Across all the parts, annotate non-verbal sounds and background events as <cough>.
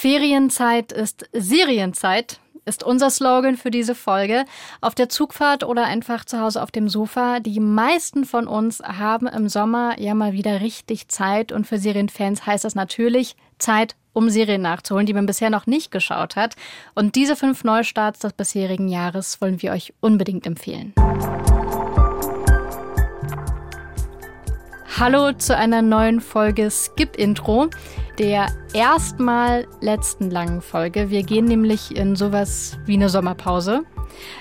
Ferienzeit ist Serienzeit ist unser Slogan für diese Folge. Auf der Zugfahrt oder einfach zu Hause auf dem Sofa. Die meisten von uns haben im Sommer ja mal wieder richtig Zeit und für Serienfans heißt das natürlich Zeit, um Serien nachzuholen, die man bisher noch nicht geschaut hat. Und diese fünf Neustarts des bisherigen Jahres wollen wir euch unbedingt empfehlen. Hallo zu einer neuen Folge Skip Intro der erstmal letzten langen Folge. Wir gehen nämlich in sowas wie eine Sommerpause.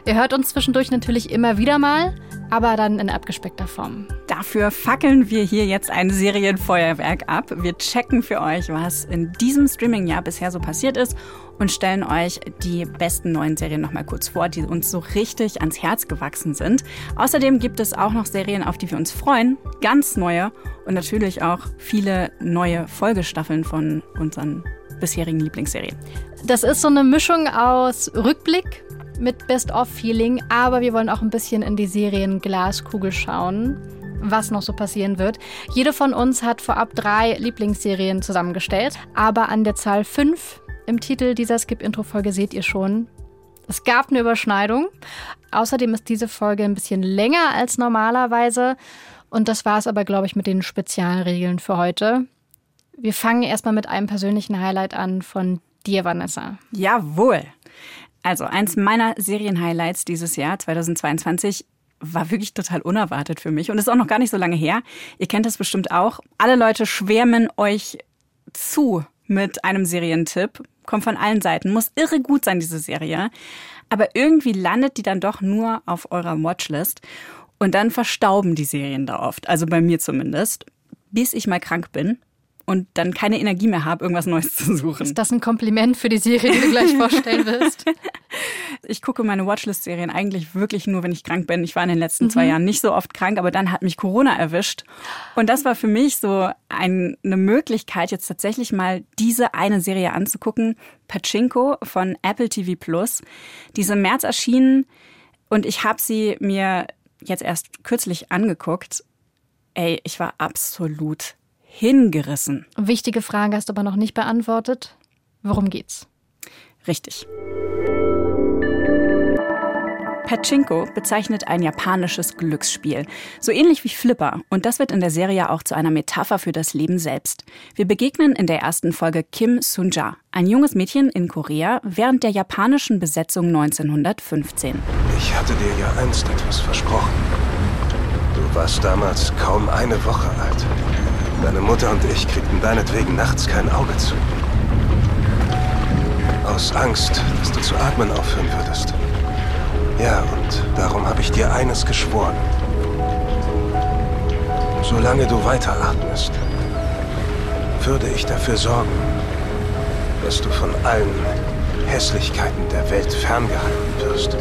Ihr hört uns zwischendurch natürlich immer wieder mal, aber dann in abgespeckter Form. Dafür fackeln wir hier jetzt ein Serienfeuerwerk ab. Wir checken für euch, was in diesem Streaming-Jahr bisher so passiert ist und stellen euch die besten neuen Serien nochmal kurz vor, die uns so richtig ans Herz gewachsen sind. Außerdem gibt es auch noch Serien, auf die wir uns freuen, ganz neue und natürlich auch viele neue Folgestaffeln von unseren bisherigen Lieblingsserien. Das ist so eine Mischung aus Rückblick mit Best-of-Feeling, aber wir wollen auch ein bisschen in die Serien Glaskugel schauen was noch so passieren wird. Jede von uns hat vorab drei Lieblingsserien zusammengestellt, aber an der Zahl fünf im Titel dieser Skip-Intro-Folge seht ihr schon, es gab eine Überschneidung. Außerdem ist diese Folge ein bisschen länger als normalerweise. Und das war es aber, glaube ich, mit den Spezialregeln für heute. Wir fangen erstmal mit einem persönlichen Highlight an von dir, Vanessa. Jawohl. Also eins meiner Serienhighlights dieses Jahr, 2022, war wirklich total unerwartet für mich und ist auch noch gar nicht so lange her. Ihr kennt das bestimmt auch. Alle Leute schwärmen euch zu mit einem Serientipp kommt von allen Seiten, muss irre gut sein, diese Serie. Aber irgendwie landet die dann doch nur auf eurer Watchlist. Und dann verstauben die Serien da oft, also bei mir zumindest, bis ich mal krank bin und dann keine Energie mehr habe, irgendwas Neues zu suchen. Ist das ein Kompliment für die Serie, die du gleich vorstellen wirst? <laughs> Ich gucke meine Watchlist-Serien eigentlich wirklich nur, wenn ich krank bin. Ich war in den letzten mhm. zwei Jahren nicht so oft krank, aber dann hat mich Corona erwischt. Und das war für mich so ein, eine Möglichkeit, jetzt tatsächlich mal diese eine Serie anzugucken. Pachinko von Apple TV Plus. Diese im März erschienen und ich habe sie mir jetzt erst kürzlich angeguckt. Ey, ich war absolut hingerissen. Wichtige Frage hast du aber noch nicht beantwortet. Worum geht's? Richtig. Pachinko bezeichnet ein japanisches Glücksspiel, so ähnlich wie Flipper, und das wird in der Serie auch zu einer Metapher für das Leben selbst. Wir begegnen in der ersten Folge Kim Sunja, ein junges Mädchen in Korea während der japanischen Besetzung 1915. Ich hatte dir ja einst etwas versprochen. Du warst damals kaum eine Woche alt. Deine Mutter und ich kriegten deinetwegen nachts kein Auge zu. Aus Angst, dass du zu atmen aufhören würdest. Ja, und darum habe ich dir eines geschworen. Solange du weiter atmest, würde ich dafür sorgen, dass du von allen Hässlichkeiten der Welt ferngehalten wirst.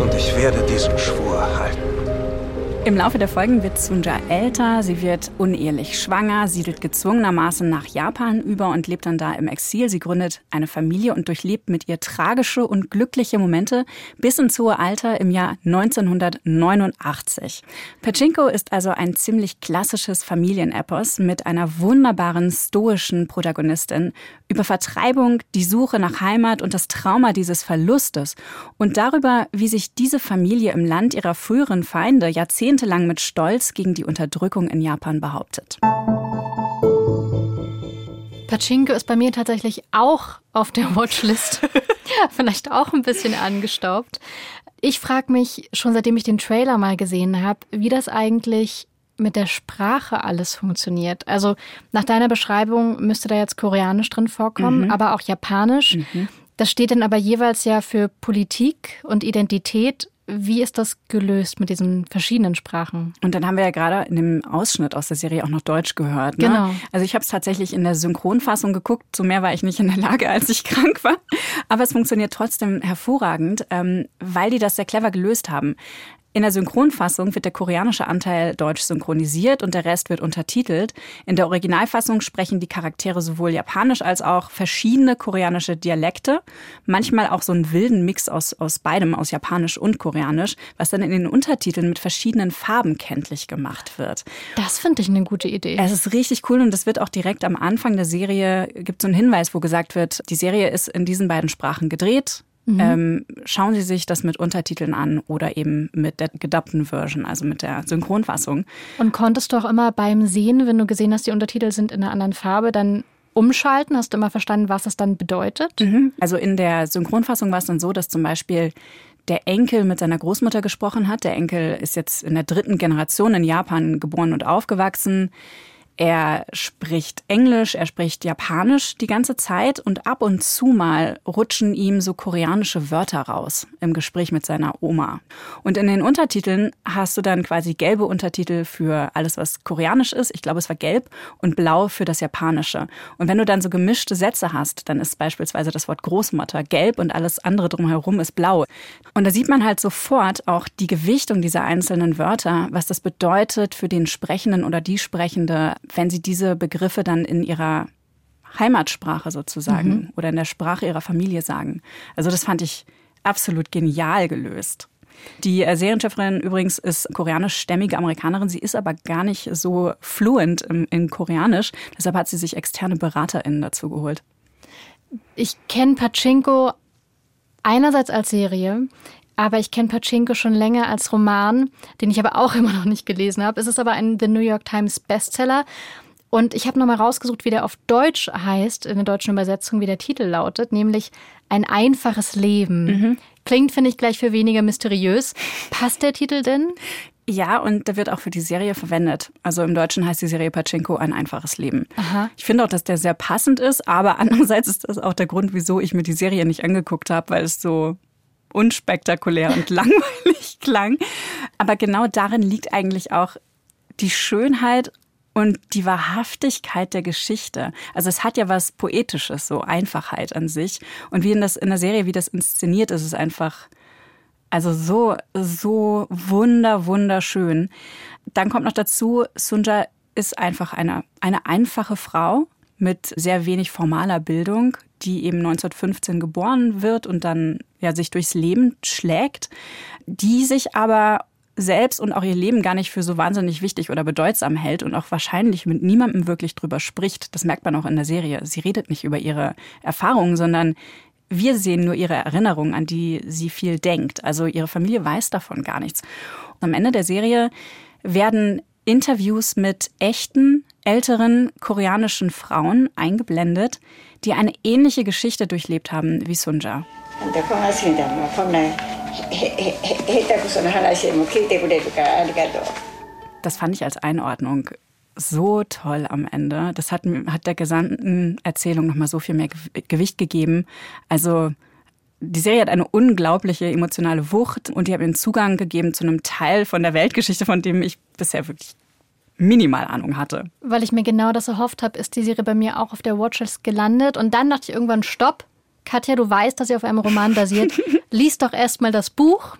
Und ich werde diesen Schwur halten. Im Laufe der Folgen wird Sunja älter, sie wird unehelich schwanger, siedelt gezwungenermaßen nach Japan über und lebt dann da im Exil. Sie gründet eine Familie und durchlebt mit ihr tragische und glückliche Momente bis ins hohe Alter im Jahr 1989. Pachinko ist also ein ziemlich klassisches Familienepos mit einer wunderbaren stoischen Protagonistin über Vertreibung, die Suche nach Heimat und das Trauma dieses Verlustes und darüber, wie sich diese Familie im Land ihrer früheren Feinde Jahrzehnte jahrzehntelang mit Stolz gegen die Unterdrückung in Japan behauptet. Pachinko ist bei mir tatsächlich auch auf der Watchlist. <laughs> Vielleicht auch ein bisschen angestaubt. Ich frage mich schon seitdem ich den Trailer mal gesehen habe, wie das eigentlich mit der Sprache alles funktioniert. Also nach deiner Beschreibung müsste da jetzt Koreanisch drin vorkommen, mhm. aber auch Japanisch. Mhm. Das steht dann aber jeweils ja für Politik und Identität wie ist das gelöst mit diesen verschiedenen Sprachen? Und dann haben wir ja gerade in dem Ausschnitt aus der Serie auch noch Deutsch gehört. Ne? Genau. Also ich habe es tatsächlich in der Synchronfassung geguckt. Zu mehr war ich nicht in der Lage, <laughs> als ich krank war. Aber es funktioniert trotzdem hervorragend, ähm, weil die das sehr clever gelöst haben. In der Synchronfassung wird der koreanische Anteil deutsch synchronisiert und der Rest wird untertitelt. In der Originalfassung sprechen die Charaktere sowohl japanisch als auch verschiedene koreanische Dialekte. Manchmal auch so einen wilden Mix aus, aus beidem, aus japanisch und koreanisch, was dann in den Untertiteln mit verschiedenen Farben kenntlich gemacht wird. Das finde ich eine gute Idee. Es ist richtig cool und das wird auch direkt am Anfang der Serie, gibt so einen Hinweis, wo gesagt wird, die Serie ist in diesen beiden Sprachen gedreht. Mhm. Ähm, schauen Sie sich das mit Untertiteln an oder eben mit der gedubbten Version, also mit der Synchronfassung. Und konntest du auch immer beim Sehen, wenn du gesehen hast, die Untertitel sind in einer anderen Farbe, dann umschalten? Hast du immer verstanden, was das dann bedeutet? Mhm. Also in der Synchronfassung war es dann so, dass zum Beispiel der Enkel mit seiner Großmutter gesprochen hat. Der Enkel ist jetzt in der dritten Generation in Japan geboren und aufgewachsen. Er spricht Englisch, er spricht Japanisch die ganze Zeit und ab und zu mal rutschen ihm so koreanische Wörter raus im Gespräch mit seiner Oma. Und in den Untertiteln hast du dann quasi gelbe Untertitel für alles, was koreanisch ist. Ich glaube, es war gelb und blau für das Japanische. Und wenn du dann so gemischte Sätze hast, dann ist beispielsweise das Wort Großmutter gelb und alles andere drumherum ist blau. Und da sieht man halt sofort auch die Gewichtung dieser einzelnen Wörter, was das bedeutet für den Sprechenden oder die Sprechende wenn sie diese Begriffe dann in ihrer Heimatsprache sozusagen mhm. oder in der Sprache ihrer Familie sagen. Also das fand ich absolut genial gelöst. Die äh, Serienchefin übrigens ist koreanischstämmige Amerikanerin. Sie ist aber gar nicht so fluent in, in Koreanisch. Deshalb hat sie sich externe BeraterInnen dazu geholt. Ich kenne Pachinko einerseits als Serie, aber ich kenne Pachinko schon länger als Roman, den ich aber auch <laughs> immer noch nicht gelesen habe. Es ist aber ein The New York Times Bestseller. Und ich habe nochmal rausgesucht, wie der auf Deutsch heißt, in der deutschen Übersetzung, wie der Titel lautet, nämlich Ein einfaches Leben. Mhm. Klingt, finde ich, gleich für weniger mysteriös. Passt der Titel denn? Ja, und der wird auch für die Serie verwendet. Also im Deutschen heißt die Serie Pachinko ein einfaches Leben. Aha. Ich finde auch, dass der sehr passend ist, aber <laughs> andererseits ist das auch der Grund, wieso ich mir die Serie nicht angeguckt habe, weil es so unspektakulär und <laughs> langweilig klang. Aber genau darin liegt eigentlich auch die Schönheit und die Wahrhaftigkeit der Geschichte. Also es hat ja was Poetisches, so Einfachheit an sich. Und wie in, das, in der Serie, wie das inszeniert ist, ist einfach, also so, so wunder, wunderschön. Dann kommt noch dazu, Sunja ist einfach eine, eine einfache Frau mit sehr wenig formaler Bildung, die eben 1915 geboren wird und dann ja sich durchs Leben schlägt, die sich aber selbst und auch ihr Leben gar nicht für so wahnsinnig wichtig oder bedeutsam hält und auch wahrscheinlich mit niemandem wirklich drüber spricht. Das merkt man auch in der Serie. Sie redet nicht über ihre Erfahrungen, sondern wir sehen nur ihre Erinnerungen, an die sie viel denkt. Also ihre Familie weiß davon gar nichts. Und am Ende der Serie werden Interviews mit echten, älteren koreanischen Frauen eingeblendet, die eine ähnliche Geschichte durchlebt haben wie Sunja. Das fand ich als Einordnung so toll am Ende. Das hat, hat der gesamten Erzählung nochmal so viel mehr Gewicht gegeben. Also die Serie hat eine unglaubliche emotionale Wucht und die hat mir einen Zugang gegeben zu einem Teil von der Weltgeschichte, von dem ich bisher wirklich minimal Ahnung hatte. Weil ich mir genau das erhofft habe, ist die Serie bei mir auch auf der Watchlist gelandet. Und dann dachte ich irgendwann, stopp. Katja, du weißt, dass sie auf einem Roman basiert. <laughs> Lies doch erstmal das Buch.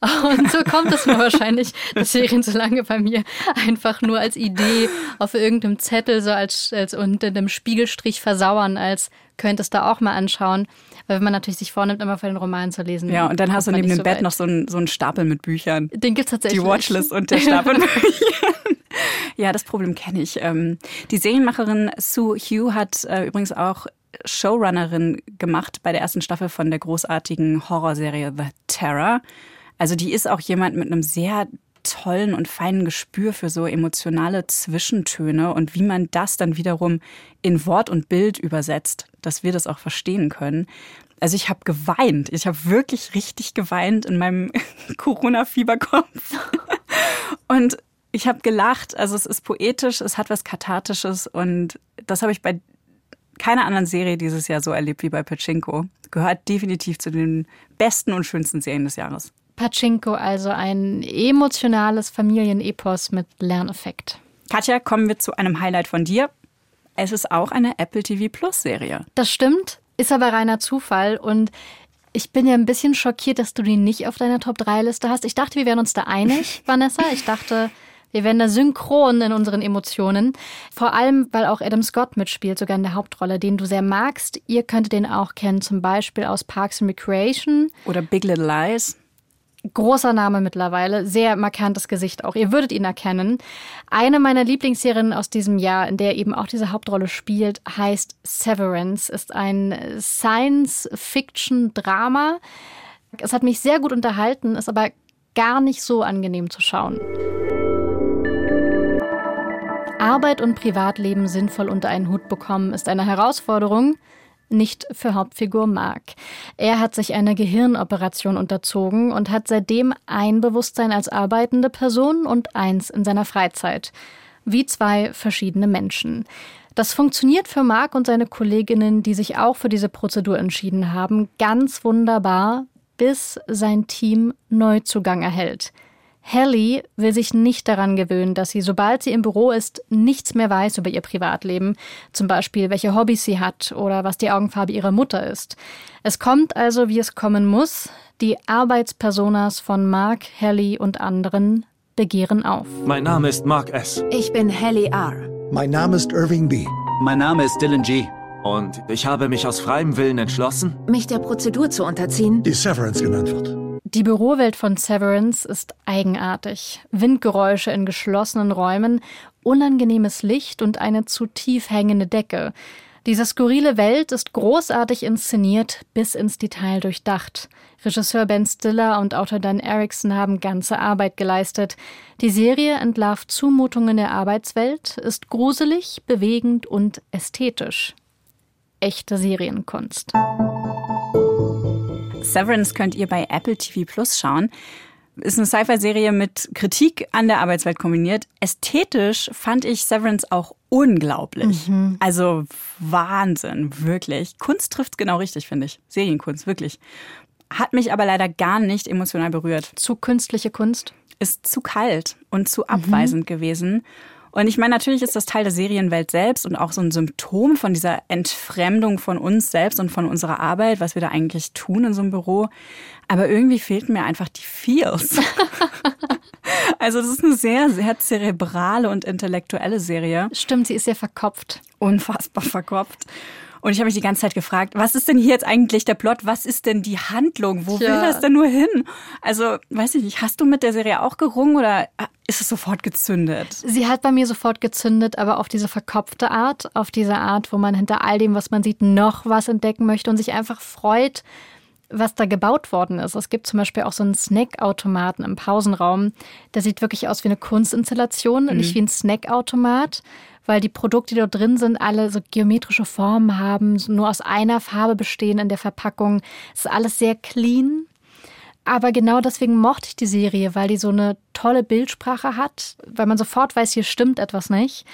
Und so kommt es mir <laughs> wahrscheinlich, dass Serien so lange bei mir einfach nur als Idee auf irgendeinem Zettel, so als, als unter einem Spiegelstrich versauern, als könntest du auch mal anschauen. Weil wenn man natürlich sich vornimmt, immer vor den Roman zu lesen. Ja, und dann hast du neben dem so Bett weit. noch so einen, so einen Stapel mit Büchern. Den gibt es tatsächlich. Die Watchlist und der Stapel mit <laughs> Büchern. Ja, das Problem kenne ich. Ähm, die Serienmacherin Sue Hugh hat äh, übrigens auch Showrunnerin gemacht bei der ersten Staffel von der großartigen Horrorserie The Terror. Also die ist auch jemand mit einem sehr tollen und feinen Gespür für so emotionale Zwischentöne und wie man das dann wiederum in Wort und Bild übersetzt, dass wir das auch verstehen können. Also ich habe geweint. Ich habe wirklich richtig geweint in meinem <laughs> Corona-Fieberkopf. Und ich habe gelacht. Also es ist poetisch, es hat was Kathartisches und das habe ich bei keiner anderen Serie dieses Jahr so erlebt wie bei Pachinko. Gehört definitiv zu den besten und schönsten Serien des Jahres. Pachinko, also ein emotionales Familienepos mit Lerneffekt. Katja, kommen wir zu einem Highlight von dir. Es ist auch eine Apple TV Plus Serie. Das stimmt, ist aber reiner Zufall und Ich bin ja ein bisschen schockiert, dass du die nicht auf deiner Top-3-Liste hast. Ich dachte, wir wären uns da einig, <laughs> Vanessa. Ich dachte, wir werden da synchron in unseren Emotionen. Vor allem, weil auch Adam Scott mitspielt, sogar in der Hauptrolle, den du sehr magst. Ihr könntet den auch kennen, zum Beispiel aus Parks and Recreation. Oder Big Little Lies. Großer Name mittlerweile, sehr markantes Gesicht auch. Ihr würdet ihn erkennen. Eine meiner Lieblingsserien aus diesem Jahr, in der eben auch diese Hauptrolle spielt, heißt Severance, ist ein Science-Fiction-Drama. Es hat mich sehr gut unterhalten, ist aber gar nicht so angenehm zu schauen. Arbeit und Privatleben sinnvoll unter einen Hut bekommen, ist eine Herausforderung, nicht für Hauptfigur Mark. Er hat sich einer Gehirnoperation unterzogen und hat seitdem ein Bewusstsein als arbeitende Person und eins in seiner Freizeit. Wie zwei verschiedene Menschen. Das funktioniert für Mark und seine Kolleginnen, die sich auch für diese Prozedur entschieden haben, ganz wunderbar, bis sein Team Neuzugang erhält. Hallie will sich nicht daran gewöhnen, dass sie, sobald sie im Büro ist, nichts mehr weiß über ihr Privatleben, zum Beispiel welche Hobbys sie hat oder was die Augenfarbe ihrer Mutter ist. Es kommt also, wie es kommen muss. Die Arbeitspersonas von Mark, Hallie und anderen begehren auf. Mein Name ist Mark S. Ich bin Hallie R. Mein Name ist Irving B. Mein Name ist Dylan G. Und ich habe mich aus freiem Willen entschlossen, mich der Prozedur zu unterziehen, die Severance genannt wird. Die Bürowelt von Severance ist eigenartig. Windgeräusche in geschlossenen Räumen, unangenehmes Licht und eine zu tief hängende Decke. Diese skurrile Welt ist großartig inszeniert, bis ins Detail durchdacht. Regisseur Ben Stiller und Autor Dan Erickson haben ganze Arbeit geleistet. Die Serie entlarvt Zumutungen der Arbeitswelt, ist gruselig, bewegend und ästhetisch. Echte Serienkunst. Severance könnt ihr bei Apple TV Plus schauen. Ist eine Sci-Fi-Serie mit Kritik an der Arbeitswelt kombiniert. Ästhetisch fand ich Severance auch unglaublich. Mhm. Also Wahnsinn, wirklich. Kunst trifft genau richtig, finde ich. Serienkunst, wirklich. Hat mich aber leider gar nicht emotional berührt. Zu künstliche Kunst? Ist zu kalt und zu abweisend mhm. gewesen. Und ich meine, natürlich ist das Teil der Serienwelt selbst und auch so ein Symptom von dieser Entfremdung von uns selbst und von unserer Arbeit, was wir da eigentlich tun in so einem Büro. Aber irgendwie fehlten mir einfach die Feels. <laughs> also das ist eine sehr, sehr zerebrale und intellektuelle Serie. Stimmt, sie ist sehr verkopft. Unfassbar verkopft. Und ich habe mich die ganze Zeit gefragt, was ist denn hier jetzt eigentlich der Plot? Was ist denn die Handlung? Wo ja. will das denn nur hin? Also, weiß ich nicht, hast du mit der Serie auch gerungen oder ist es sofort gezündet? Sie hat bei mir sofort gezündet, aber auf diese verkopfte Art, auf diese Art, wo man hinter all dem, was man sieht, noch was entdecken möchte und sich einfach freut, was da gebaut worden ist. Es gibt zum Beispiel auch so einen Snackautomaten im Pausenraum. Der sieht wirklich aus wie eine Kunstinstallation, mhm. nicht wie ein Snackautomat weil die Produkte, die dort drin sind, alle so geometrische Formen haben, nur aus einer Farbe bestehen in der Verpackung. Es ist alles sehr clean. Aber genau deswegen mochte ich die Serie, weil die so eine tolle Bildsprache hat, weil man sofort weiß, hier stimmt etwas nicht.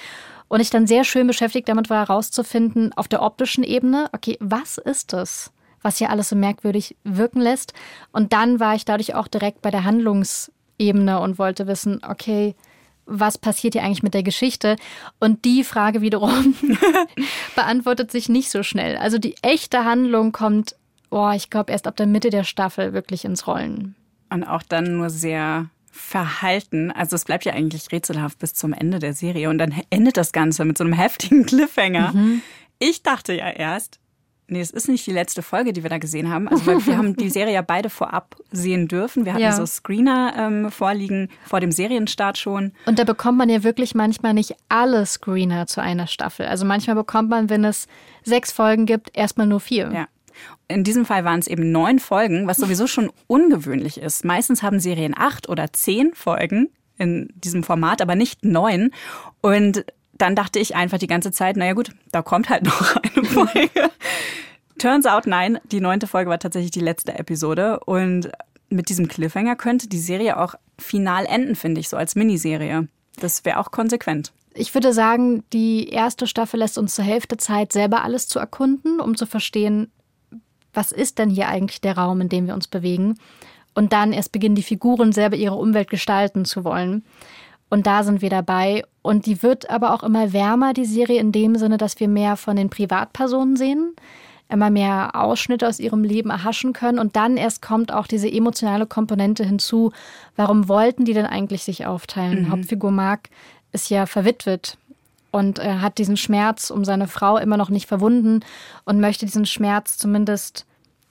Und ich dann sehr schön beschäftigt damit war, herauszufinden, auf der optischen Ebene, okay, was ist es, was hier alles so merkwürdig wirken lässt? Und dann war ich dadurch auch direkt bei der Handlungsebene und wollte wissen, okay, was passiert hier eigentlich mit der Geschichte? Und die Frage wiederum <laughs> beantwortet sich nicht so schnell. Also die echte Handlung kommt, oh, ich glaube, erst ab der Mitte der Staffel wirklich ins Rollen. Und auch dann nur sehr verhalten. Also es bleibt ja eigentlich rätselhaft bis zum Ende der Serie und dann endet das Ganze mit so einem heftigen Cliffhanger. Mhm. Ich dachte ja erst, Nee, es ist nicht die letzte Folge, die wir da gesehen haben. Also wir <laughs> haben die Serie ja beide vorab sehen dürfen. Wir hatten ja. so Screener ähm, vorliegen vor dem Serienstart schon. Und da bekommt man ja wirklich manchmal nicht alle Screener zu einer Staffel. Also manchmal bekommt man, wenn es sechs Folgen gibt, erstmal nur vier. Ja. In diesem Fall waren es eben neun Folgen, was sowieso schon ungewöhnlich ist. Meistens haben Serien acht oder zehn Folgen in diesem Format, aber nicht neun. Und dann dachte ich einfach die ganze Zeit, naja gut, da kommt halt <laughs> noch eine Folge. Turns out, nein, die neunte Folge war tatsächlich die letzte Episode und mit diesem Cliffhanger könnte die Serie auch final enden, finde ich, so als Miniserie. Das wäre auch konsequent. Ich würde sagen, die erste Staffel lässt uns zur Hälfte Zeit, selber alles zu erkunden, um zu verstehen, was ist denn hier eigentlich der Raum, in dem wir uns bewegen. Und dann erst beginnen die Figuren selber ihre Umwelt gestalten zu wollen. Und da sind wir dabei. Und die wird aber auch immer wärmer, die Serie, in dem Sinne, dass wir mehr von den Privatpersonen sehen. immer mehr Ausschnitte aus ihrem Leben erhaschen können. Und dann erst kommt auch diese emotionale Komponente hinzu. Warum wollten die denn eigentlich sich aufteilen? Mhm. Hauptfigur Mark ist ja verwitwet und er hat diesen Schmerz um seine Frau immer noch nicht verwunden und möchte diesen Schmerz zumindest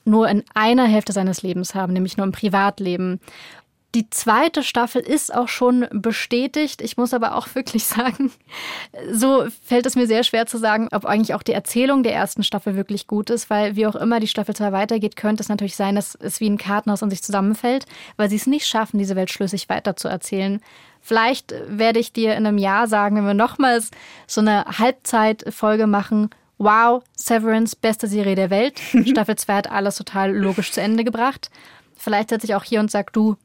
nur in einer Hälfte seines Lebens haben, nämlich nur im Privatleben. Die zweite Staffel ist auch schon bestätigt. Ich muss aber auch <laughs> wirklich sagen, so fällt es mir sehr schwer zu sagen, ob eigentlich auch die Erzählung der ersten Staffel wirklich gut ist, weil wie auch immer die Staffel 2 weitergeht, könnte es natürlich sein, dass es wie ein Kartenhaus in sich zusammenfällt, weil sie es nicht schaffen, diese Welt schlüssig weiterzuerzählen. Vielleicht werde ich dir in einem Jahr sagen, wenn wir nochmals so eine Halbzeitfolge machen, wow, Severance, beste Serie der Welt. <laughs> Staffel 2 hat alles total logisch zu Ende gebracht. Vielleicht setze ich auch hier und sage, du,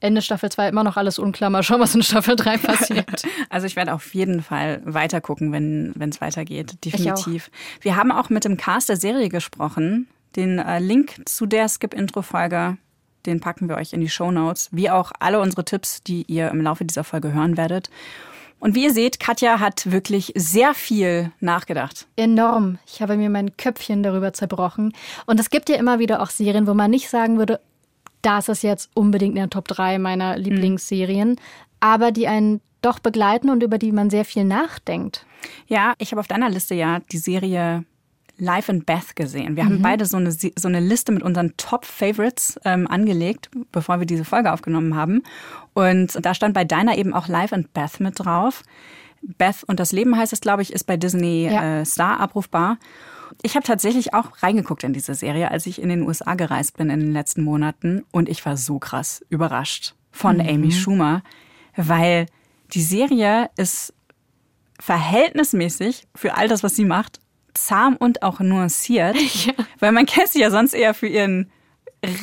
Ende Staffel 2 immer noch alles unklar. Mal schauen, was in Staffel 3 <laughs> passiert. Also ich werde auf jeden Fall weiter gucken, wenn es weitergeht. Definitiv. Wir haben auch mit dem Cast der Serie gesprochen. Den äh, Link zu der Skip-Intro-Folge, den packen wir euch in die Show Notes, wie auch alle unsere Tipps, die ihr im Laufe dieser Folge hören werdet. Und wie ihr seht, Katja hat wirklich sehr viel nachgedacht. Enorm. Ich habe mir mein Köpfchen darüber zerbrochen. Und es gibt ja immer wieder auch Serien, wo man nicht sagen würde, das ist jetzt unbedingt in der Top 3 meiner mhm. Lieblingsserien, mhm. aber die einen doch begleiten und über die man sehr viel nachdenkt. Ja, ich habe auf deiner Liste ja die Serie Life and Beth gesehen. Wir mhm. haben beide so eine, so eine Liste mit unseren Top-Favorites ähm, angelegt, bevor wir diese Folge aufgenommen haben. Und da stand bei deiner eben auch Life and Beth mit drauf. Beth und das Leben heißt es, glaube ich, ist bei Disney ja. äh, Star abrufbar. Ich habe tatsächlich auch reingeguckt in diese Serie, als ich in den USA gereist bin in den letzten Monaten. Und ich war so krass überrascht von mhm. Amy Schumer, weil die Serie ist verhältnismäßig für all das, was sie macht, zahm und auch nuanciert. <laughs> Ja. Weil man kennt sie ja sonst eher für ihren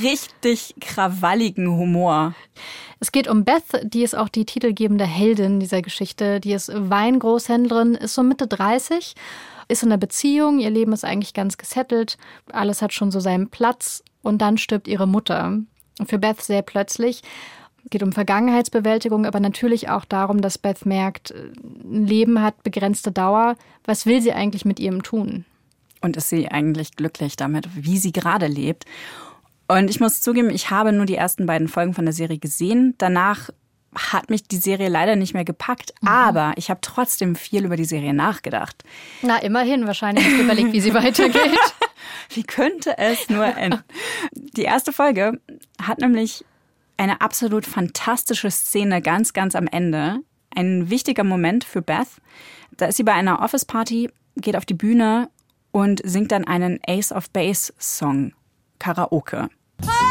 richtig krawalligen Humor. Es geht um Beth, die ist auch die titelgebende Heldin dieser Geschichte. Die ist Weingroßhändlerin, ist so Mitte 30 ist in einer Beziehung, ihr Leben ist eigentlich ganz gesettelt, alles hat schon so seinen Platz und dann stirbt ihre Mutter. Für Beth sehr plötzlich. Geht um Vergangenheitsbewältigung, aber natürlich auch darum, dass Beth merkt, ein Leben hat begrenzte Dauer. Was will sie eigentlich mit ihrem tun? Und ist sie eigentlich glücklich damit, wie sie gerade lebt? Und ich muss zugeben, ich habe nur die ersten beiden Folgen von der Serie gesehen. Danach hat mich die Serie leider nicht mehr gepackt, mhm. aber ich habe trotzdem viel über die Serie nachgedacht. Na, immerhin. Wahrscheinlich hast du überlegt, wie sie <laughs> weitergeht. <laughs> wie könnte es nur enden? Die erste Folge hat nämlich eine absolut fantastische Szene ganz, ganz am Ende. Ein wichtiger Moment für Beth. Da ist sie bei einer Office-Party, geht auf die Bühne und singt dann einen Ace of Base Song, Karaoke. I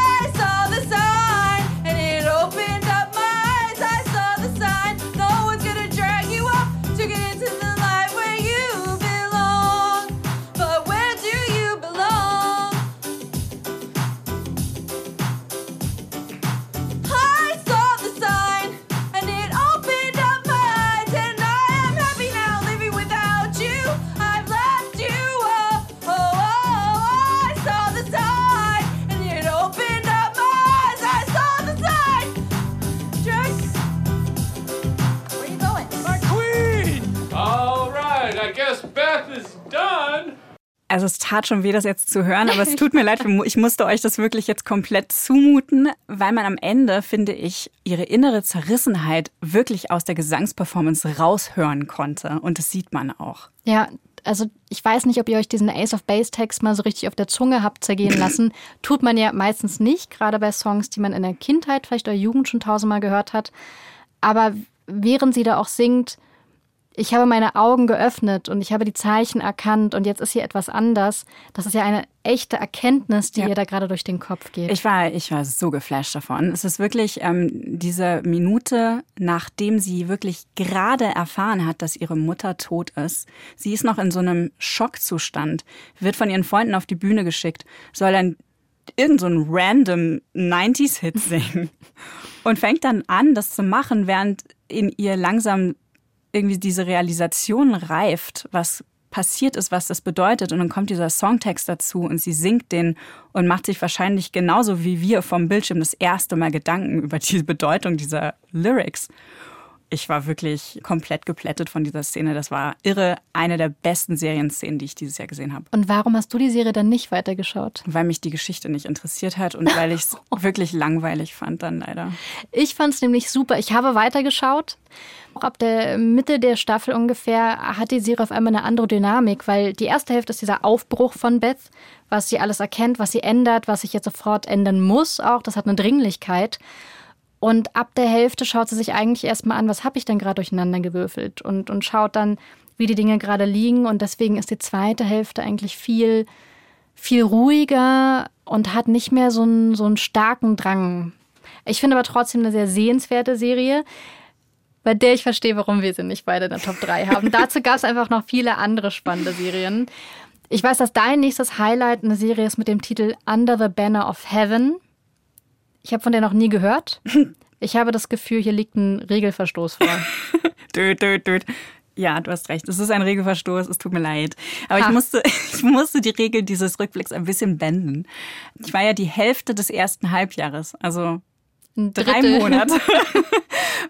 Also es tat schon weh, das jetzt zu hören, aber es tut mir leid, ich musste euch das wirklich jetzt komplett zumuten, weil man am Ende, finde ich, ihre innere Zerrissenheit wirklich aus der Gesangsperformance raushören konnte. Und das sieht man auch. Ja, also ich weiß nicht, ob ihr euch diesen Ace of Base Text mal so richtig auf der Zunge habt zergehen <clears throat> lassen. Tut man ja meistens nicht, gerade bei Songs, die man in der Kindheit, vielleicht oder Jugend schon tausendmal gehört hat. Aber während sie da auch singt, ich habe meine Augen geöffnet und ich habe die Zeichen erkannt und jetzt ist hier etwas anders. Das ist ja eine echte Erkenntnis, die ja. ihr da gerade durch den Kopf geht. Ich war, ich war so geflasht davon. Es ist wirklich ähm, diese Minute, nachdem sie wirklich gerade erfahren hat, dass ihre Mutter tot ist. Sie ist noch in so einem Schockzustand, wird von ihren Freunden auf die Bühne geschickt, soll dann irgend so ein random 90s-Hit singen <laughs> und fängt dann an, das zu machen, während in ihr langsam irgendwie diese Realisation reift, was passiert ist, was das bedeutet. Und dann kommt dieser Songtext dazu und sie singt den und macht sich wahrscheinlich genauso wie wir vom Bildschirm das erste Mal Gedanken über die Bedeutung dieser Lyrics. Ich war wirklich komplett geplättet von dieser Szene. Das war irre. Eine der besten Serienszenen, die ich dieses Jahr gesehen habe. Und warum hast du die Serie dann nicht weitergeschaut? Weil mich die Geschichte nicht interessiert hat und weil ich es <laughs> wirklich langweilig fand dann leider. Ich fand es nämlich super. Ich habe weitergeschaut. Auch ab der Mitte der Staffel ungefähr hat die Serie auf einmal eine andere Dynamik, weil die erste Hälfte ist dieser Aufbruch von Beth, was sie alles erkennt, was sie ändert, was sich jetzt sofort ändern muss auch. Das hat eine Dringlichkeit. Und ab der Hälfte schaut sie sich eigentlich erstmal an, was habe ich denn gerade durcheinander gewürfelt und, und schaut dann, wie die Dinge gerade liegen. Und deswegen ist die zweite Hälfte eigentlich viel, viel ruhiger und hat nicht mehr so einen, so einen starken Drang. Ich finde aber trotzdem eine sehr sehenswerte Serie, bei der ich verstehe, warum wir sie nicht beide in der Top 3 haben. <laughs> Dazu gab es einfach noch viele andere spannende Serien. Ich weiß, dass dein nächstes Highlight eine Serie ist mit dem Titel Under the Banner of Heaven. Ich habe von der noch nie gehört. <laughs> Ich habe das Gefühl, hier liegt ein Regelverstoß vor. <laughs> död, död, död. Ja, du hast recht. Es ist ein Regelverstoß. Es tut mir leid. Aber ich musste, <laughs> ich musste die Regeln dieses Rückblicks ein bisschen benden. Ich war ja die Hälfte des ersten Halbjahres, also drei Monate,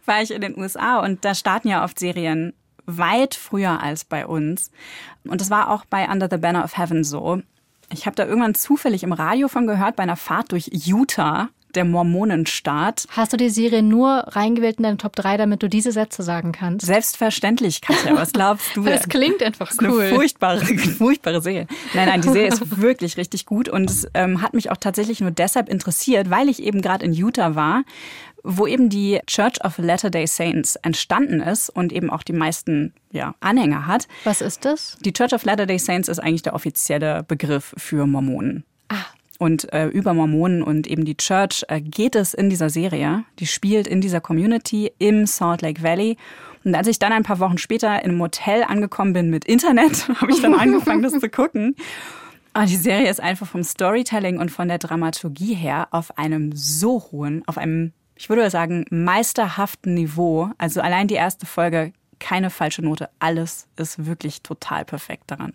war ich in den USA und da starten ja oft Serien weit früher als bei uns. Und das war auch bei Under the Banner of Heaven so. Ich habe da irgendwann zufällig im Radio von gehört bei einer Fahrt durch Utah der Mormonenstaat. Hast du die Serie nur reingewählt in deine Top 3, damit du diese Sätze sagen kannst? Selbstverständlich, Katja. Was glaubst du? <laughs> das klingt einfach das cool. <laughs> Eine furchtbare, furchtbare Serie. Nein, nein, die Serie ist wirklich richtig gut und es ähm, hat mich auch tatsächlich nur deshalb interessiert, weil ich eben gerade in Utah war wo eben die Church of Latter-day Saints entstanden ist und eben auch die meisten ja, Anhänger hat. Was ist das? Die Church of Latter-day Saints ist eigentlich der offizielle Begriff für Mormonen. Ah. Und äh, über Mormonen und eben die Church äh, geht es in dieser Serie. Die spielt in dieser Community im Salt Lake Valley. Und als ich dann ein paar Wochen später in einem Hotel angekommen bin mit Internet, <laughs> habe ich dann angefangen, das zu gucken. Aber die Serie ist einfach vom Storytelling und von der Dramaturgie her auf einem so hohen, auf einem ich würde sagen, meisterhaften Niveau. Also allein die erste Folge, keine falsche Note. Alles ist wirklich total perfekt daran.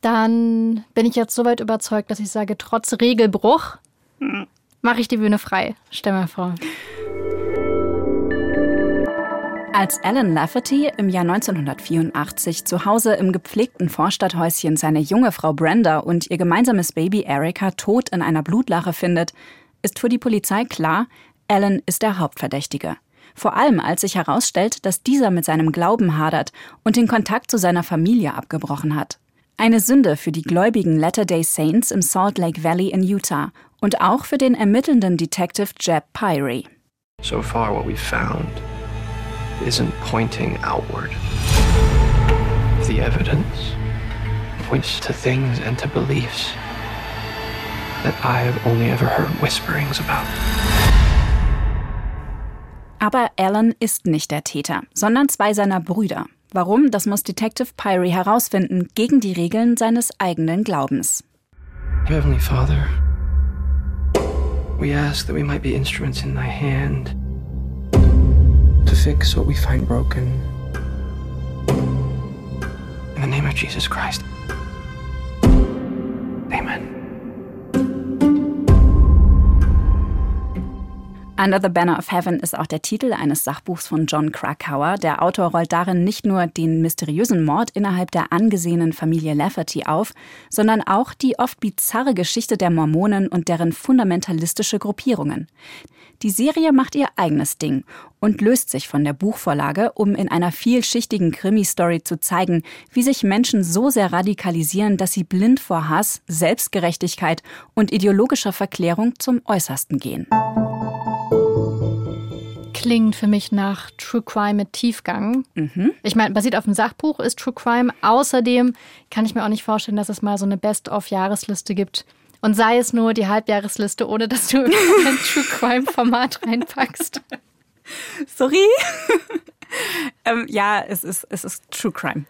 Dann bin ich jetzt soweit überzeugt, dass ich sage, trotz Regelbruch hm. mache ich die Bühne frei. Stell mir vor. Als Alan Lafferty im Jahr 1984 zu Hause im gepflegten Vorstadthäuschen seine junge Frau Brenda und ihr gemeinsames Baby Erica tot in einer Blutlache findet, ist für die Polizei klar, Alan ist der Hauptverdächtige. Vor allem als sich herausstellt, dass dieser mit seinem Glauben hadert und den Kontakt zu seiner Familie abgebrochen hat. Eine Sünde für die gläubigen Latter-day Saints im Salt Lake Valley in Utah und auch für den ermittelnden Detective Jeb Pyrie. So far what we've found isn't pointing outward. The evidence points to things and to beliefs that I have only ever heard whisperings about. Aber Alan ist nicht der Täter, sondern zwei seiner Brüder. Warum, das muss Detective Pyrie herausfinden, gegen die Regeln seines eigenen Glaubens. Heavenly Father, we ask that we might be instruments in thy hand to fix what we find broken. In the name of Jesus Christ. Amen. Under the Banner of Heaven ist auch der Titel eines Sachbuchs von John Krakauer. Der Autor rollt darin nicht nur den mysteriösen Mord innerhalb der angesehenen Familie Lafferty auf, sondern auch die oft bizarre Geschichte der Mormonen und deren fundamentalistische Gruppierungen. Die Serie macht ihr eigenes Ding und löst sich von der Buchvorlage, um in einer vielschichtigen Krimi-Story zu zeigen, wie sich Menschen so sehr radikalisieren, dass sie blind vor Hass, Selbstgerechtigkeit und ideologischer Verklärung zum Äußersten gehen klingt für mich nach True Crime mit Tiefgang. Mhm. Ich meine, basiert auf dem Sachbuch ist True Crime. Außerdem kann ich mir auch nicht vorstellen, dass es mal so eine Best-of-Jahresliste gibt. Und sei es nur die Halbjahresliste, ohne dass du <laughs> ein True Crime-Format reinpackst. <laughs> Sorry. <laughs> ähm, ja, es ist, es ist True Crime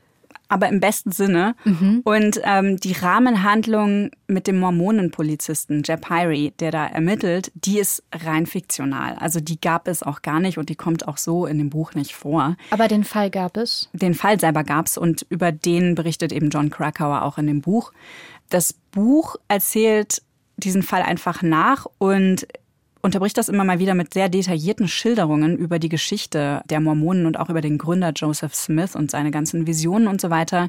aber im besten Sinne. Mhm. Und ähm, die Rahmenhandlung mit dem Mormonenpolizisten Jeb Pyrie, der da ermittelt, die ist rein fiktional. Also die gab es auch gar nicht und die kommt auch so in dem Buch nicht vor. Aber den Fall gab es? Den Fall selber gab es und über den berichtet eben John Krakauer auch in dem Buch. Das Buch erzählt diesen Fall einfach nach und unterbricht das immer mal wieder mit sehr detaillierten Schilderungen über die Geschichte der Mormonen und auch über den Gründer Joseph Smith und seine ganzen Visionen und so weiter.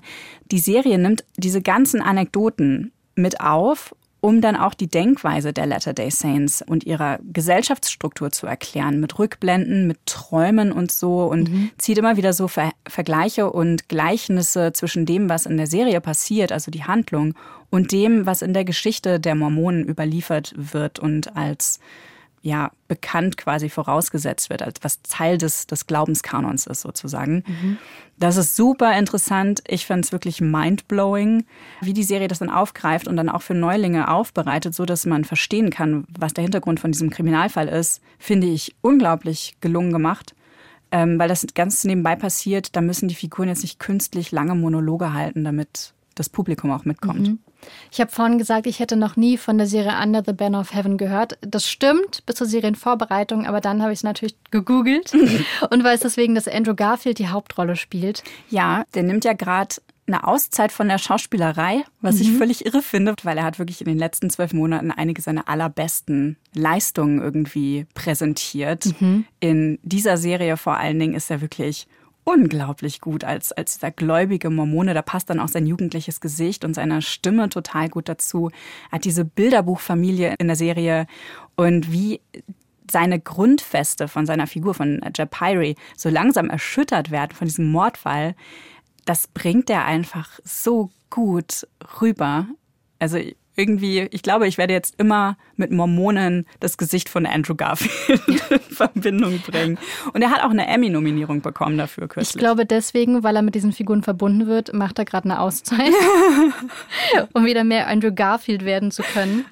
Die Serie nimmt diese ganzen Anekdoten mit auf um dann auch die Denkweise der Latter-day Saints und ihrer Gesellschaftsstruktur zu erklären, mit Rückblenden, mit Träumen und so und mhm. zieht immer wieder so Ver Vergleiche und Gleichnisse zwischen dem, was in der Serie passiert, also die Handlung, und dem, was in der Geschichte der Mormonen überliefert wird und als ja bekannt quasi vorausgesetzt wird, als was Teil des, des Glaubenskanons ist sozusagen. Mhm. Das ist super interessant. Ich finde es wirklich mindblowing, wie die Serie das dann aufgreift und dann auch für Neulinge aufbereitet, so dass man verstehen kann, was der Hintergrund von diesem Kriminalfall ist. Finde ich unglaublich gelungen gemacht. Ähm, weil das ganz nebenbei passiert, da müssen die Figuren jetzt nicht künstlich lange Monologe halten, damit das Publikum auch mitkommt. Mhm. Ich habe vorhin gesagt, ich hätte noch nie von der Serie Under the Banner of Heaven gehört. Das stimmt bis zur Serienvorbereitung, aber dann habe ich es natürlich gegoogelt <laughs> und weiß deswegen, dass Andrew Garfield die Hauptrolle spielt. Ja, der nimmt ja gerade eine Auszeit von der Schauspielerei, was mhm. ich völlig irre finde, weil er hat wirklich in den letzten zwölf Monaten einige seiner allerbesten Leistungen irgendwie präsentiert. Mhm. In dieser Serie vor allen Dingen ist er wirklich unglaublich gut als, als dieser gläubige Mormone. Da passt dann auch sein jugendliches Gesicht und seine Stimme total gut dazu. Er hat diese Bilderbuchfamilie in der Serie und wie seine Grundfeste von seiner Figur, von Jeb Pyrie, so langsam erschüttert werden von diesem Mordfall, das bringt er einfach so gut rüber. Also irgendwie, ich glaube, ich werde jetzt immer mit Mormonen das Gesicht von Andrew Garfield <laughs> in Verbindung bringen. Und er hat auch eine Emmy-Nominierung bekommen dafür kürzlich. Ich glaube deswegen, weil er mit diesen Figuren verbunden wird, macht er gerade eine Auszeit, <laughs> um wieder mehr Andrew Garfield werden zu können.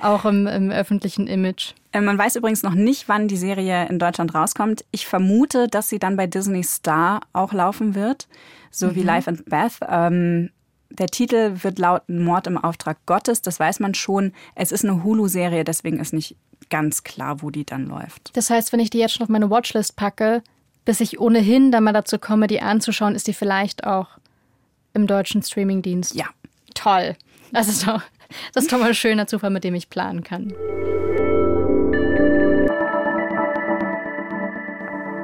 Auch im, im öffentlichen Image. Äh, man weiß übrigens noch nicht, wann die Serie in Deutschland rauskommt. Ich vermute, dass sie dann bei Disney Star auch laufen wird, so mhm. wie Life and Beth. Ähm, der Titel wird lauten Mord im Auftrag Gottes, das weiß man schon. Es ist eine Hulu-Serie, deswegen ist nicht ganz klar, wo die dann läuft. Das heißt, wenn ich die jetzt schon auf meine Watchlist packe, bis ich ohnehin dann mal dazu komme, die anzuschauen, ist die vielleicht auch im deutschen Streamingdienst. Ja. Toll. Das ist doch, das ist doch mal ein schöner Zufall, mit dem ich planen kann.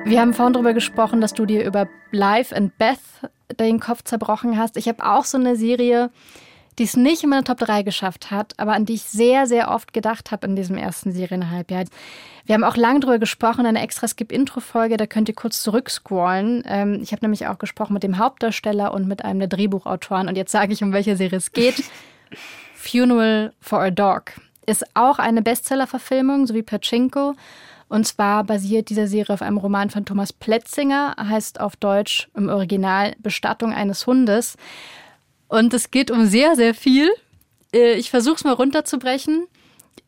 Wir haben vorhin darüber gesprochen, dass du dir über Life and Beth den Kopf zerbrochen hast. Ich habe auch so eine Serie, die es nicht in meine Top 3 geschafft hat, aber an die ich sehr, sehr oft gedacht habe in diesem ersten Serienhalbjahr. Wir haben auch lange darüber gesprochen, eine extra Skip-Intro-Folge, da könnt ihr kurz zurückscrollen. Ähm, ich habe nämlich auch gesprochen mit dem Hauptdarsteller und mit einem der Drehbuchautoren und jetzt sage ich, um welche Serie es geht. Funeral for a Dog ist auch eine Bestseller-Verfilmung, so wie Pachinko. Und zwar basiert diese Serie auf einem Roman von Thomas Pletzinger, heißt auf Deutsch im Original Bestattung eines Hundes. Und es geht um sehr, sehr viel. Äh, ich versuche es mal runterzubrechen.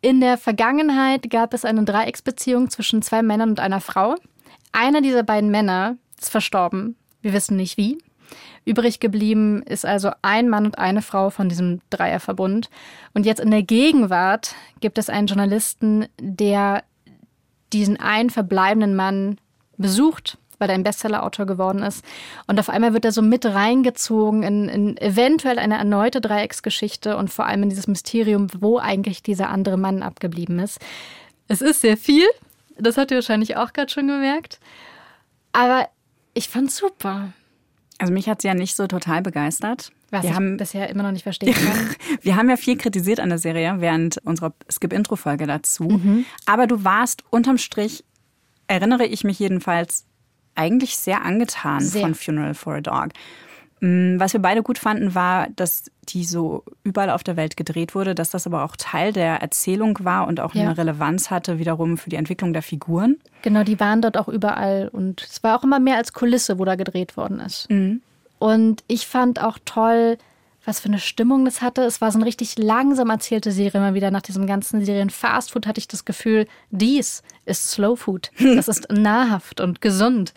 In der Vergangenheit gab es eine Dreiecksbeziehung zwischen zwei Männern und einer Frau. Einer dieser beiden Männer ist verstorben. Wir wissen nicht wie. Übrig geblieben ist also ein Mann und eine Frau von diesem Dreierverbund. Und jetzt in der Gegenwart gibt es einen Journalisten, der diesen einen verbleibenden Mann besucht, weil er ein Bestsellerautor geworden ist. Und auf einmal wird er so mit reingezogen in, in eventuell eine erneute Dreiecksgeschichte und vor allem in dieses Mysterium, wo eigentlich dieser andere Mann abgeblieben ist. Es ist sehr viel. Das habt ihr wahrscheinlich auch gerade schon gemerkt. Aber ich fand's super. Also mich hat es ja nicht so total begeistert. Was wir ich haben, bisher immer noch nicht verstehen kann. <laughs> wir haben ja viel kritisiert an der Serie während unserer Skip-Intro-Folge dazu. Mhm. Aber du warst unterm Strich, erinnere ich mich jedenfalls, eigentlich sehr angetan sehr. von Funeral for a Dog. Mm, was wir beide gut fanden, war, dass die so überall auf der Welt gedreht wurde, dass das aber auch Teil der Erzählung war und auch ja. eine Relevanz hatte wiederum für die Entwicklung der Figuren. Genau, die waren dort auch überall und es war auch immer mehr als Kulisse, wo da gedreht worden ist. Mhm. Und ich fand auch toll, was für eine Stimmung das hatte. Es war so eine richtig langsam erzählte Serie. Immer wieder nach diesem ganzen Serien Fast Food hatte ich das Gefühl, dies ist Slow Food. Das ist <laughs> nahrhaft und gesund.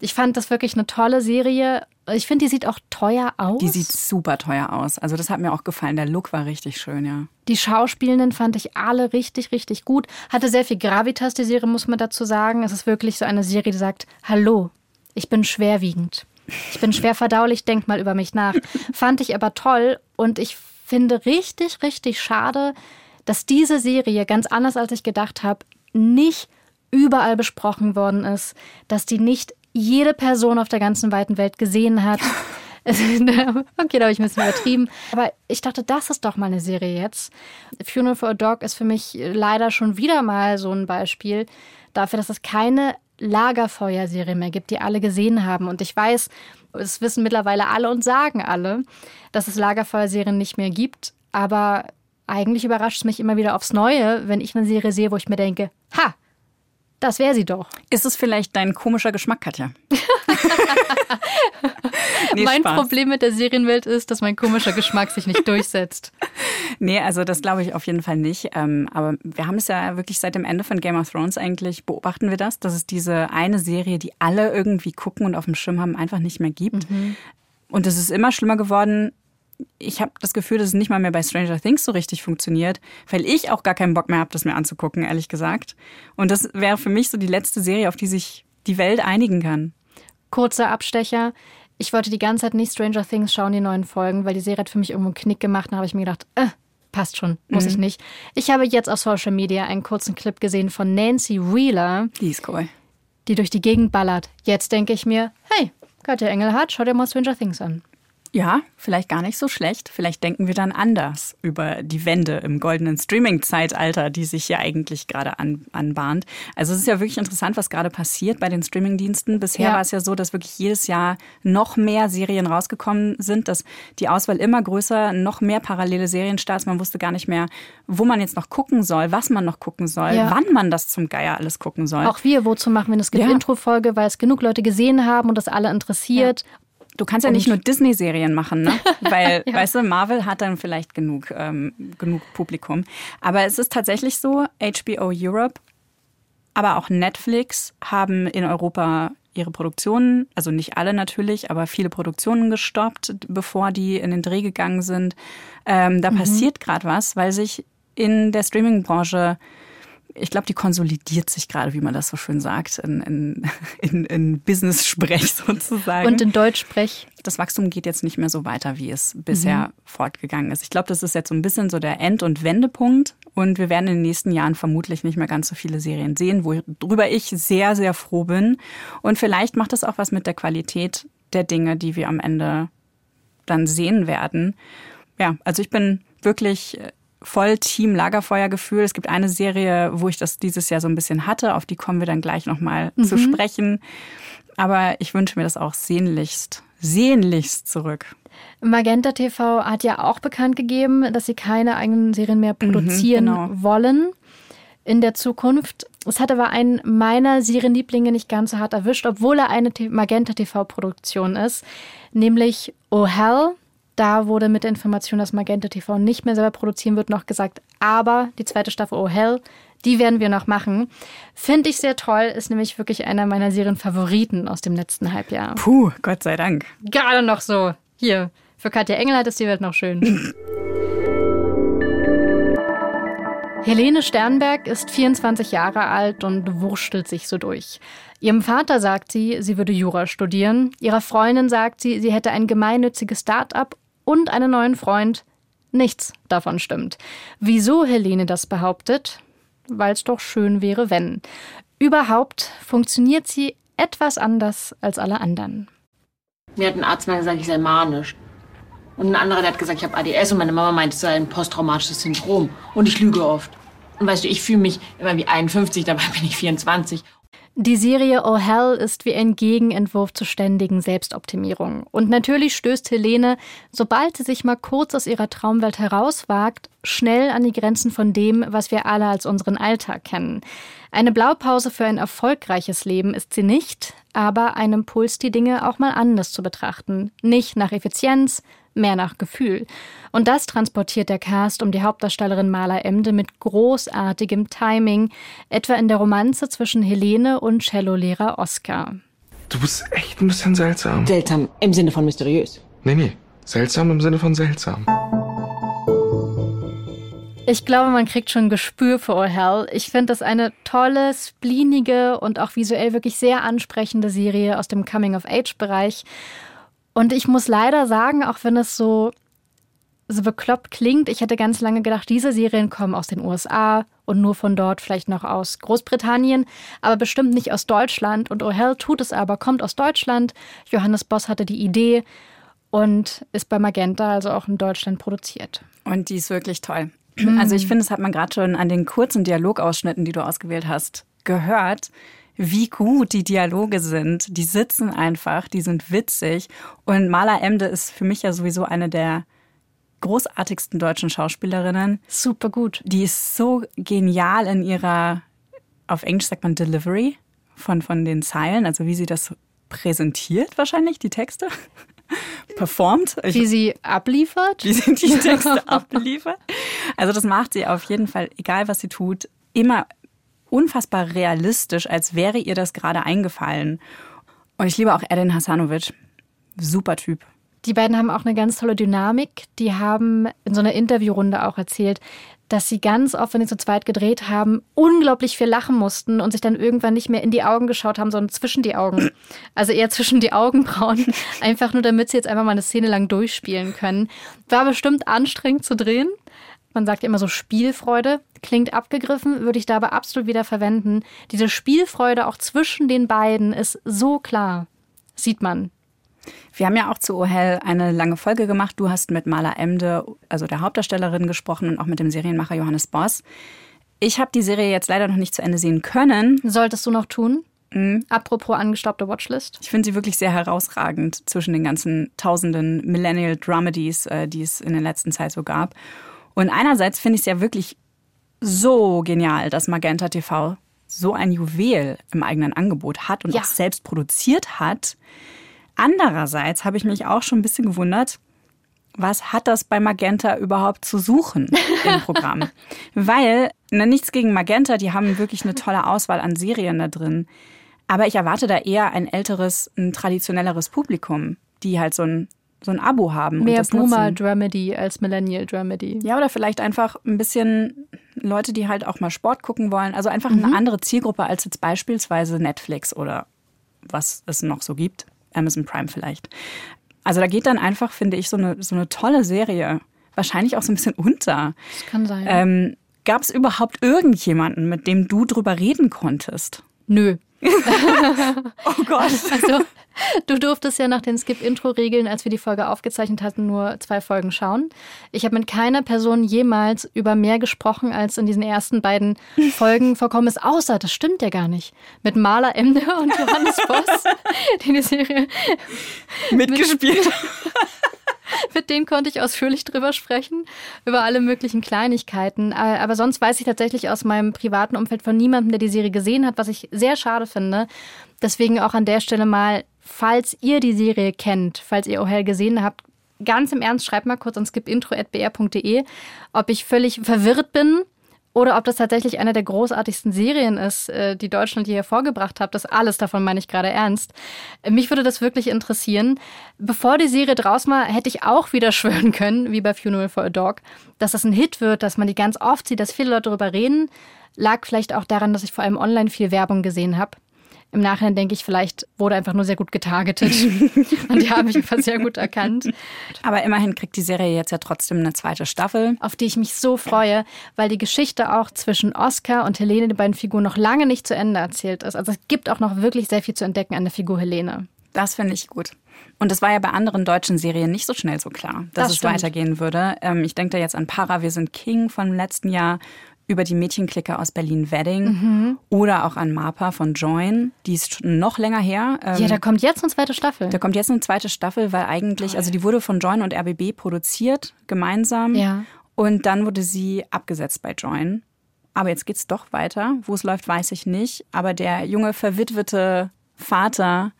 Ich fand das wirklich eine tolle Serie. Ich finde, die sieht auch teuer aus. Die sieht super teuer aus. Also das hat mir auch gefallen. Der Look war richtig schön, ja. Die Schauspielenden fand ich alle richtig, richtig gut. Hatte sehr viel Gravitas, die Serie, muss man dazu sagen. Es ist wirklich so eine Serie, die sagt, hallo, ich bin schwerwiegend. Ich bin schwer verdaulich, denk mal über mich nach. Fand ich aber toll und ich finde richtig, richtig schade, dass diese Serie, ganz anders als ich gedacht habe, nicht überall besprochen worden ist, dass die nicht jede Person auf der ganzen weiten Welt gesehen hat. <laughs> okay, da habe ich ein bisschen übertrieben. Aber ich dachte, das ist doch mal eine Serie jetzt. Funeral for a Dog ist für mich leider schon wieder mal so ein Beispiel dafür, dass es keine Lagerfeuerserie mehr gibt, die alle gesehen haben. Und ich weiß, es wissen mittlerweile alle und sagen alle, dass es Lagerfeuerserien nicht mehr gibt. Aber eigentlich überrascht es mich immer wieder aufs Neue, wenn ich eine Serie sehe, wo ich mir denke, ha, das wäre sie doch. Ist es vielleicht dein komischer Geschmack, Katja? <laughs> nee, mein Spaß. Problem mit der Serienwelt ist, dass mein komischer Geschmack sich nicht durchsetzt. <laughs> Nee, also das glaube ich auf jeden Fall nicht. Ähm, aber wir haben es ja wirklich seit dem Ende von Game of Thrones eigentlich, beobachten wir das, dass es diese eine Serie, die alle irgendwie gucken und auf dem Schirm haben, einfach nicht mehr gibt. Mhm. Und es ist immer schlimmer geworden, ich habe das Gefühl, dass es nicht mal mehr bei Stranger Things so richtig funktioniert, weil ich auch gar keinen Bock mehr habe, das mir anzugucken, ehrlich gesagt. Und das wäre für mich so die letzte Serie, auf die sich die Welt einigen kann. Kurzer Abstecher. Ich wollte die ganze Zeit nicht Stranger Things schauen, die neuen Folgen, weil die Serie hat für mich irgendwo einen Knick gemacht. Da habe ich mir gedacht, äh, passt schon, muss mhm. ich nicht. Ich habe jetzt auf Social Media einen kurzen Clip gesehen von Nancy Wheeler. Die ist cool. Die durch die Gegend ballert. Jetzt denke ich mir, hey, Katja Engelhardt, schau dir mal Stranger Things an. Ja, vielleicht gar nicht so schlecht. Vielleicht denken wir dann anders über die Wende im goldenen Streaming-Zeitalter, die sich ja eigentlich gerade an, anbahnt. Also es ist ja wirklich interessant, was gerade passiert bei den Streaming-Diensten. Bisher ja. war es ja so, dass wirklich jedes Jahr noch mehr Serien rausgekommen sind, dass die Auswahl immer größer, noch mehr parallele Serienstarts. Man wusste gar nicht mehr, wo man jetzt noch gucken soll, was man noch gucken soll, ja. wann man das zum Geier alles gucken soll. Auch wir, wozu machen wir? Es gibt ja. Intro-Folge, weil es genug Leute gesehen haben und das alle interessiert. Du kannst ja nicht nur Disney-Serien machen, ne? <laughs> Weil, ja. weißt du, Marvel hat dann vielleicht genug, ähm, genug Publikum. Aber es ist tatsächlich so, HBO Europe, aber auch Netflix haben in Europa ihre Produktionen, also nicht alle natürlich, aber viele Produktionen gestoppt, bevor die in den Dreh gegangen sind. Ähm, da mhm. passiert gerade was, weil sich in der Streaming-Branche ich glaube, die konsolidiert sich gerade, wie man das so schön sagt, in, in, <laughs> in, in Business-Sprech <laughs> sozusagen. Und in Deutsch-Sprech. Das Wachstum geht jetzt nicht mehr so weiter, wie es bisher mhm. fortgegangen ist. Ich glaube, das ist jetzt so ein bisschen so der End- und Wendepunkt. Und wir werden in den nächsten Jahren vermutlich nicht mehr ganz so viele Serien sehen, worüber ich sehr, sehr froh bin. Und vielleicht macht das auch was mit der Qualität der Dinge, die wir am Ende dann sehen werden. Ja, also ich bin wirklich voll Team Lagerfeuergefühl. Es gibt eine Serie, wo ich das dieses Jahr so ein bisschen hatte, auf die kommen wir dann gleich nochmal mhm. zu sprechen. Aber ich wünsche mir das auch sehnlichst, sehnlichst zurück. Magenta TV hat ja auch bekannt gegeben, dass sie keine eigenen Serien mehr mhm, produzieren mhm, genau. wollen in der Zukunft. Es hat aber einen meiner Serienlieblinge nicht ganz so hart erwischt, obwohl er eine Magenta TV-Produktion ist, nämlich Oh Hell da wurde mit der Information, dass Magenta TV nicht mehr selber produzieren wird, noch gesagt, aber die zweite Staffel Oh Hell, die werden wir noch machen. Finde ich sehr toll, ist nämlich wirklich einer meiner Serienfavoriten aus dem letzten Halbjahr. Puh, Gott sei Dank. Gerade noch so. Hier, für Katja Engelhardt ist die Welt noch schön. <laughs> Helene Sternberg ist 24 Jahre alt und wurstelt sich so durch. Ihrem Vater sagt sie, sie würde Jura studieren. Ihrer Freundin sagt sie, sie hätte ein gemeinnütziges Start-up und einen neuen Freund. Nichts davon stimmt. Wieso Helene das behauptet? Weil es doch schön wäre, wenn. Überhaupt funktioniert sie etwas anders als alle anderen. Mir hat ein Arzt mal gesagt, ich sei manisch. Und ein anderer, der hat gesagt, ich habe ADS und meine Mama meint, es sei ein posttraumatisches Syndrom. Und ich lüge oft. Und weißt du, ich fühle mich immer wie 51, dabei bin ich 24. Die Serie Oh Hell ist wie ein Gegenentwurf zur ständigen Selbstoptimierung. Und natürlich stößt Helene, sobald sie sich mal kurz aus ihrer Traumwelt herauswagt, schnell an die Grenzen von dem, was wir alle als unseren Alltag kennen. Eine Blaupause für ein erfolgreiches Leben ist sie nicht, aber ein Impuls, die Dinge auch mal anders zu betrachten. Nicht nach Effizienz, mehr nach Gefühl. Und das transportiert der Cast um die Hauptdarstellerin Marla Emde mit großartigem Timing, etwa in der Romanze zwischen Helene und Cellolehrer Oscar. Du bist echt ein bisschen seltsam. Seltsam im Sinne von mysteriös. Nee, nee. Seltsam im Sinne von seltsam. Ich glaube, man kriegt schon ein Gespür für Oh Hell. Ich finde das eine tolle, spleenige und auch visuell wirklich sehr ansprechende Serie aus dem Coming-of-Age-Bereich. Und ich muss leider sagen, auch wenn es so so bekloppt klingt, ich hätte ganz lange gedacht, diese Serien kommen aus den USA und nur von dort vielleicht noch aus Großbritannien, aber bestimmt nicht aus Deutschland. Und O'Hell tut es aber, kommt aus Deutschland. Johannes Boss hatte die Idee und ist bei Magenta, also auch in Deutschland produziert. Und die ist wirklich toll. <clears throat> Also ich finde, das hat man gerade schon an den kurzen Dialogausschnitten, die du ausgewählt hast, gehört, wie gut die Dialoge sind. Die sitzen einfach, die sind witzig. Und Mala Emde ist für mich ja sowieso eine der großartigsten deutschen Schauspielerinnen. Super gut. Die ist so genial in ihrer, auf Englisch sagt man Delivery von, von den Zeilen, also wie sie das präsentiert wahrscheinlich, die Texte. <laughs> Performt. Wie sie abliefert. Wie sie die Texte <laughs> abliefert. Also das macht sie auf jeden Fall, egal was sie tut, immer unfassbar realistisch, als wäre ihr das gerade eingefallen. Und ich liebe auch Edin Hasanovic. Super Typ. Die beiden haben auch eine ganz tolle Dynamik. Die haben in so einer Interviewrunde auch erzählt, dass sie ganz oft, wenn sie zu zweit gedreht haben, unglaublich viel lachen mussten und sich dann irgendwann nicht mehr in die Augen geschaut haben, sondern zwischen die Augen. Also eher zwischen die Augenbrauen. <laughs> Einfach nur, damit sie jetzt einfach mal eine Szene lang durchspielen können. War bestimmt anstrengend zu drehen. Man sagt ja immer so Spielfreude. Klingt abgegriffen, würde ich da aber absolut wieder verwenden. Diese Spielfreude auch zwischen den beiden ist so klar. Sieht man. Wir haben ja auch zu Ohel eine lange Folge gemacht. Du hast mit Mala Emde, also der Hauptdarstellerin, gesprochen und auch mit dem Serienmacher Johannes Boss. Ich habe die Serie jetzt leider noch nicht zu Ende sehen können. Solltest du noch tun? Mhm. Apropos angestaubte Watchlist. Ich finde sie wirklich sehr herausragend zwischen den ganzen tausenden Millennial Dramedies, äh, die es in der letzten Zeit so gab. Und einerseits finde ich es ja wirklich so genial, dass Magenta TV so ein Juwel im eigenen Angebot hat und ja. auch selbst produziert hat. Andererseits habe ich mich auch schon ein bisschen gewundert, was hat das bei Magenta überhaupt zu suchen im Programm? <laughs> Weil, na, nichts gegen Magenta, die haben wirklich eine tolle Auswahl an Serien da drin. Aber ich erwarte da eher ein älteres, ein traditionelleres Publikum, die halt so ein, so ein Abo haben. Mehr Boomer-Dramedy als Millennial-Dramedy. Ja, oder vielleicht einfach ein bisschen Leute, die halt auch mal Sport gucken wollen. Also einfach mhm. eine andere Zielgruppe als jetzt beispielsweise Netflix oder was es noch so gibt. Amazon Prime vielleicht. Also da geht dann einfach, finde ich, so eine, so eine tolle Serie wahrscheinlich auch so ein bisschen unter. Das kann sein. Ähm, Gab es überhaupt irgendjemanden, mit dem du drüber reden konntest? Nö. <laughs> oh Gott. Also, du durftest ja nach den Skip-Intro-Regeln, als wir die Folge aufgezeichnet hatten, nur zwei Folgen schauen. Ich habe mit keiner Person jemals über mehr gesprochen, als in diesen ersten beiden Folgen vorkommen ist, außer, das stimmt ja gar nicht, mit Maler Emde und Johannes Boss, <laughs> die die Serie mitgespielt mit <laughs> <laughs> mit dem konnte ich ausführlich drüber sprechen, über alle möglichen Kleinigkeiten. Äh, aber sonst weiß ich tatsächlich aus meinem privaten Umfeld von niemandem, der die Serie gesehen hat, was ich sehr schade finde. Deswegen auch an der Stelle mal, falls ihr die Serie kennt, falls ihr O'Hell gesehen habt, ganz im Ernst, schreibt mal kurz an skipintro.br.de, ob ich völlig verwirrt bin oder ob das tatsächlich eine der großartigsten Serien ist, äh, die Deutschland hier hervorgebracht hat. Das alles davon meine ich gerade ernst. Mich würde das wirklich interessieren. Bevor die Serie draußen war, hätte ich auch wieder <laughs> schwören können, wie bei Funeral for a Dog, dass das ein Hit wird, dass man die ganz oft sieht, dass viele Leute darüber reden. Lag vielleicht auch daran, dass ich vor allem online viel Werbung gesehen habe. Im Nachhinein denke ich, vielleicht wurde einfach nur sehr gut getargetet. <laughs> und die habe ich einfach sehr gut erkannt. Aber immerhin kriegt die Serie jetzt ja trotzdem eine zweite Staffel. Auf die ich mich so freue, weil die Geschichte auch zwischen Oscar und Helene, den beiden Figuren, noch lange nicht zu Ende erzählt ist. Also es gibt auch noch wirklich sehr viel zu entdecken an der Figur Helene. Das finde ich gut. Und es war ja bei anderen deutschen Serien nicht so schnell so klar, dass das es stimmt. weitergehen würde. Ähm, ich denke da jetzt an Para, wir sind King vom letzten Jahr über die Mädchenklicke aus Berlin-Wedding mhm. oder auch an Mapa von Join. Die ist noch länger her. Ähm, ja, da kommt jetzt eine zweite Staffel. Da kommt jetzt eine zweite Staffel, weil eigentlich, Toll. also die wurde von Join und RBB produziert, gemeinsam. Ja. Und dann wurde sie abgesetzt bei Join. Aber jetzt geht's doch weiter. Wo es läuft, weiß ich nicht. Aber der junge, verwitwete Vater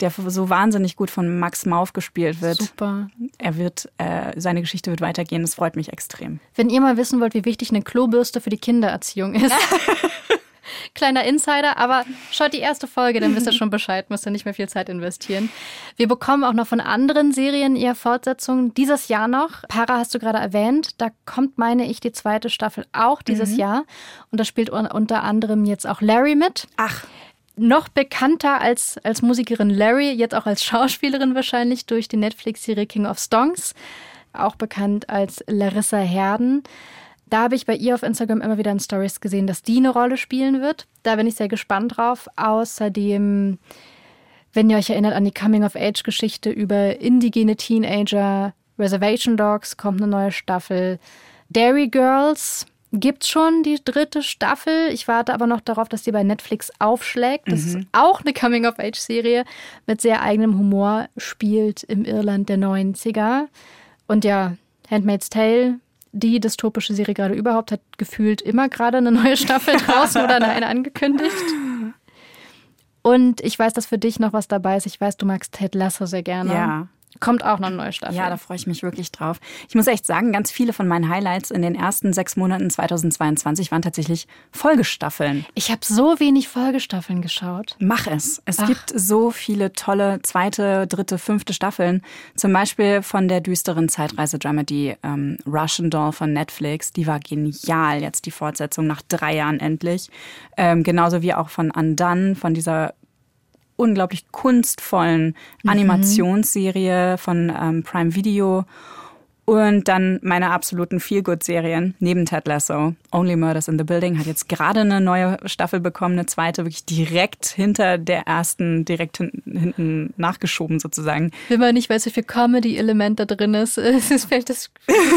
der so wahnsinnig gut von Max Mauf gespielt wird. Super. Er wird, äh, seine Geschichte wird weitergehen. Das freut mich extrem. Wenn ihr mal wissen wollt, wie wichtig eine Klobürste für die Kindererziehung ist. <laughs> Kleiner Insider, aber schaut die erste Folge, dann wisst ihr schon Bescheid, müsst ihr nicht mehr viel Zeit investieren. Wir bekommen auch noch von anderen Serien eher Fortsetzungen dieses Jahr noch. Para hast du gerade erwähnt, da kommt, meine ich, die zweite Staffel auch dieses mhm. Jahr. Und da spielt unter anderem jetzt auch Larry mit. Ach noch bekannter als, als Musikerin Larry, jetzt auch als Schauspielerin wahrscheinlich durch die Netflix-Serie King of Stongs. auch bekannt als Larissa Herden. Da habe ich bei ihr auf Instagram immer wieder in Stories gesehen, dass die eine Rolle spielen wird. Da bin ich sehr gespannt drauf. Außerdem, wenn ihr euch erinnert an die Coming-of-Age-Geschichte über indigene Teenager, Reservation Dogs kommt eine neue Staffel. Dairy Girls gibt's schon die dritte Staffel. Ich warte aber noch darauf, dass die bei Netflix aufschlägt. Das mhm. ist auch eine Coming-of-Age-Serie mit sehr eigenem Humor, spielt im Irland der 90er. Und ja, Handmaid's Tale die dystopische Serie gerade überhaupt hat gefühlt immer gerade eine neue Staffel <laughs> draußen oder eine angekündigt. Und ich weiß, dass für dich noch was dabei ist. Ich weiß, du magst Ted Lasso sehr gerne. Ja. Kommt auch noch eine neue Staffel. Ja, da freue ich mich wirklich drauf. Ich muss echt sagen, ganz viele von meinen Highlights in den ersten sechs Monaten 2022 waren tatsächlich Folgestaffeln. Ich habe so wenig Folgestaffeln geschaut. Mach es. Es Ach. gibt so viele tolle zweite, dritte, fünfte Staffeln. Zum Beispiel von der düsteren Zeitreise-Dramedy ähm, Russian Doll von Netflix. Die war genial. Jetzt die Fortsetzung nach drei Jahren endlich. Ähm, genauso wie auch von Undone, von dieser unglaublich kunstvollen mhm. Animationsserie von ähm, Prime Video und dann meine absoluten Feel-Good-Serien neben Ted Lasso. Only Murders in the Building hat jetzt gerade eine neue Staffel bekommen, eine zweite wirklich direkt hinter der ersten, direkt hinten nachgeschoben sozusagen. Wenn man nicht weiß, wie viel Comedy-Element da drin ist, <laughs> es ist vielleicht das,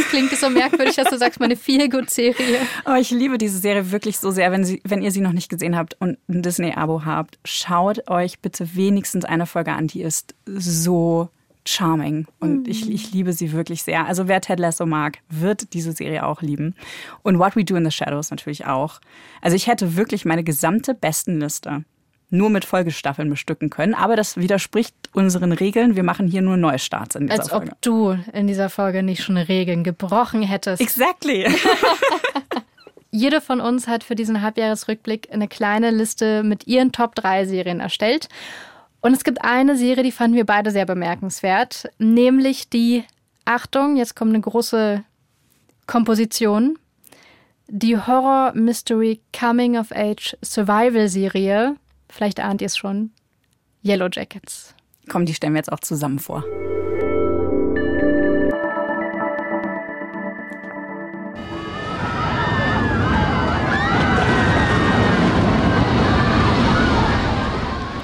klingt so merkwürdig, dass du sagst, meine Feel-Good-Serie. Oh, ich liebe diese Serie wirklich so sehr. Wenn, sie, wenn ihr sie noch nicht gesehen habt und ein Disney-Abo habt, schaut euch bitte wenigstens eine Folge an, die ist so charming und ich, mhm. ich liebe sie wirklich sehr. Also wer Ted Lasso mag, wird diese Serie auch lieben. Und What We Do in the Shadows natürlich auch. Also ich hätte wirklich meine gesamte Bestenliste nur mit Folgestaffeln bestücken können, aber das widerspricht unseren Regeln. Wir machen hier nur Neustarts in dieser Als Folge. Als ob du in dieser Folge nicht schon Regeln gebrochen hättest. Exactly. <laughs> <laughs> Jede von uns hat für diesen Halbjahresrückblick eine kleine Liste mit ihren Top 3 Serien erstellt. Und es gibt eine Serie, die fanden wir beide sehr bemerkenswert, nämlich die, Achtung, jetzt kommt eine große Komposition, die Horror-Mystery-Coming-of-Age-Survival-Serie, vielleicht ahnt ihr es schon, Yellow Jackets. Komm, die stellen wir jetzt auch zusammen vor.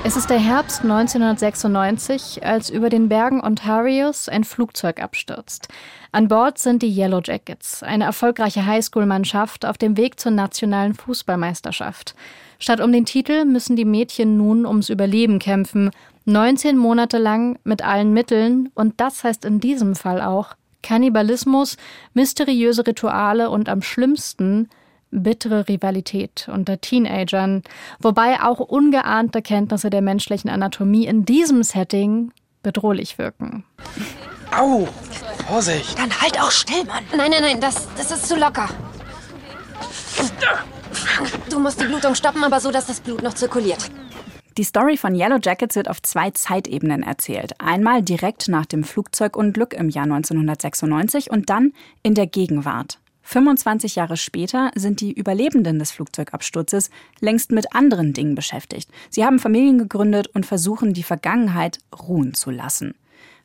Es ist der Herbst 1996, als über den Bergen Ontarios ein Flugzeug abstürzt. An Bord sind die Yellow Jackets, eine erfolgreiche Highschool-Mannschaft auf dem Weg zur nationalen Fußballmeisterschaft. Statt um den Titel müssen die Mädchen nun ums Überleben kämpfen, 19 Monate lang mit allen Mitteln, und das heißt in diesem Fall auch Kannibalismus, mysteriöse Rituale und am schlimmsten bittere Rivalität unter Teenagern, wobei auch ungeahnte Kenntnisse der menschlichen Anatomie in diesem Setting bedrohlich wirken. Au! Vorsicht! Dann halt auch still, Mann! Nein, nein, nein, das, das ist zu locker. Du musst die Blutung stoppen, aber so, dass das Blut noch zirkuliert. Die Story von Yellow Jackets wird auf zwei Zeitebenen erzählt. Einmal direkt nach dem Flugzeugunglück im Jahr 1996 und dann in der Gegenwart. 25 Jahre später sind die Überlebenden des Flugzeugabsturzes längst mit anderen Dingen beschäftigt. Sie haben Familien gegründet und versuchen, die Vergangenheit ruhen zu lassen.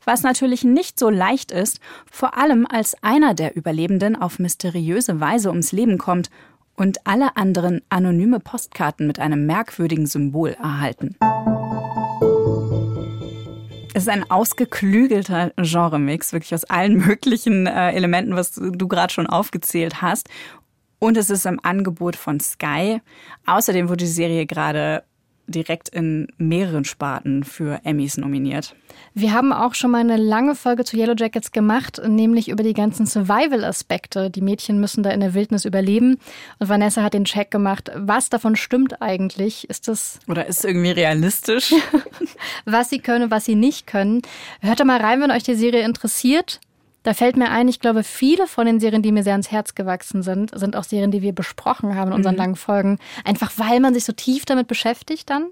Was natürlich nicht so leicht ist, vor allem als einer der Überlebenden auf mysteriöse Weise ums Leben kommt und alle anderen anonyme Postkarten mit einem merkwürdigen Symbol erhalten. Es ist ein ausgeklügelter Genremix, wirklich aus allen <laughs> möglichen äh, Elementen, was du gerade schon aufgezählt hast. Und es ist im Angebot von Sky. Außerdem wurde die Serie gerade direkt in mehreren Sparten für Emmys nominiert. Wir haben auch schon mal eine lange Folge zu Yellow Jackets gemacht, nämlich über die ganzen Survival-Aspekte. Die Mädchen müssen da in der Wildnis überleben. Und Vanessa hat den Check gemacht. Was davon stimmt eigentlich? Ist das. Oder ist es irgendwie realistisch? <laughs> was sie können, was sie nicht können. Hört da mal rein, wenn euch die Serie interessiert. Da fällt mir ein, ich glaube, viele von den Serien, die mir sehr ans Herz gewachsen sind, sind auch Serien, die wir besprochen haben in unseren mhm. langen Folgen. Einfach weil man sich so tief damit beschäftigt dann.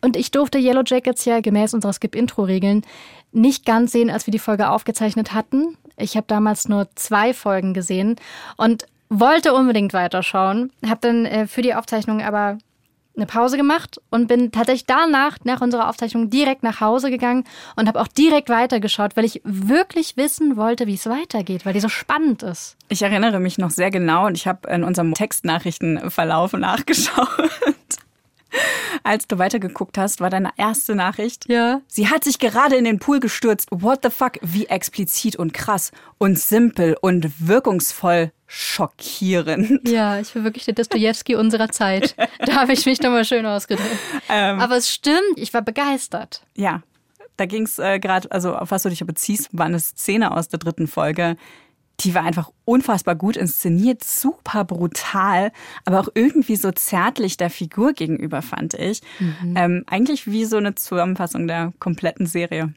Und ich durfte Yellow Jackets ja gemäß unserer Skip-Intro-Regeln nicht ganz sehen, als wir die Folge aufgezeichnet hatten. Ich habe damals nur zwei Folgen gesehen und wollte unbedingt weiterschauen. Habe dann äh, für die Aufzeichnung aber eine Pause gemacht und bin tatsächlich danach, nach unserer Aufzeichnung, direkt nach Hause gegangen und habe auch direkt weitergeschaut, weil ich wirklich wissen wollte, wie es weitergeht, weil die so spannend ist. Ich erinnere mich noch sehr genau und ich habe in unserem Textnachrichtenverlauf nachgeschaut. <laughs> Als du weitergeguckt hast, war deine erste Nachricht. Ja. Sie hat sich gerade in den Pool gestürzt. What the fuck? Wie explizit und krass und simpel und wirkungsvoll schockierend. Ja, ich bin wirklich der Dostoevsky unserer Zeit. <laughs> Da habe ich mich doch mal schön ausgedrückt. Ähm, Aber es stimmt, ich war begeistert. Ja, da ging es äh, gerade, also auf was du dich beziehst, war eine Szene aus der dritten Folge. Die war einfach unfassbar gut inszeniert, super brutal, aber auch irgendwie so zärtlich der Figur gegenüber, fand ich. Mhm. Ähm, eigentlich wie so eine Zusammenfassung der kompletten Serie.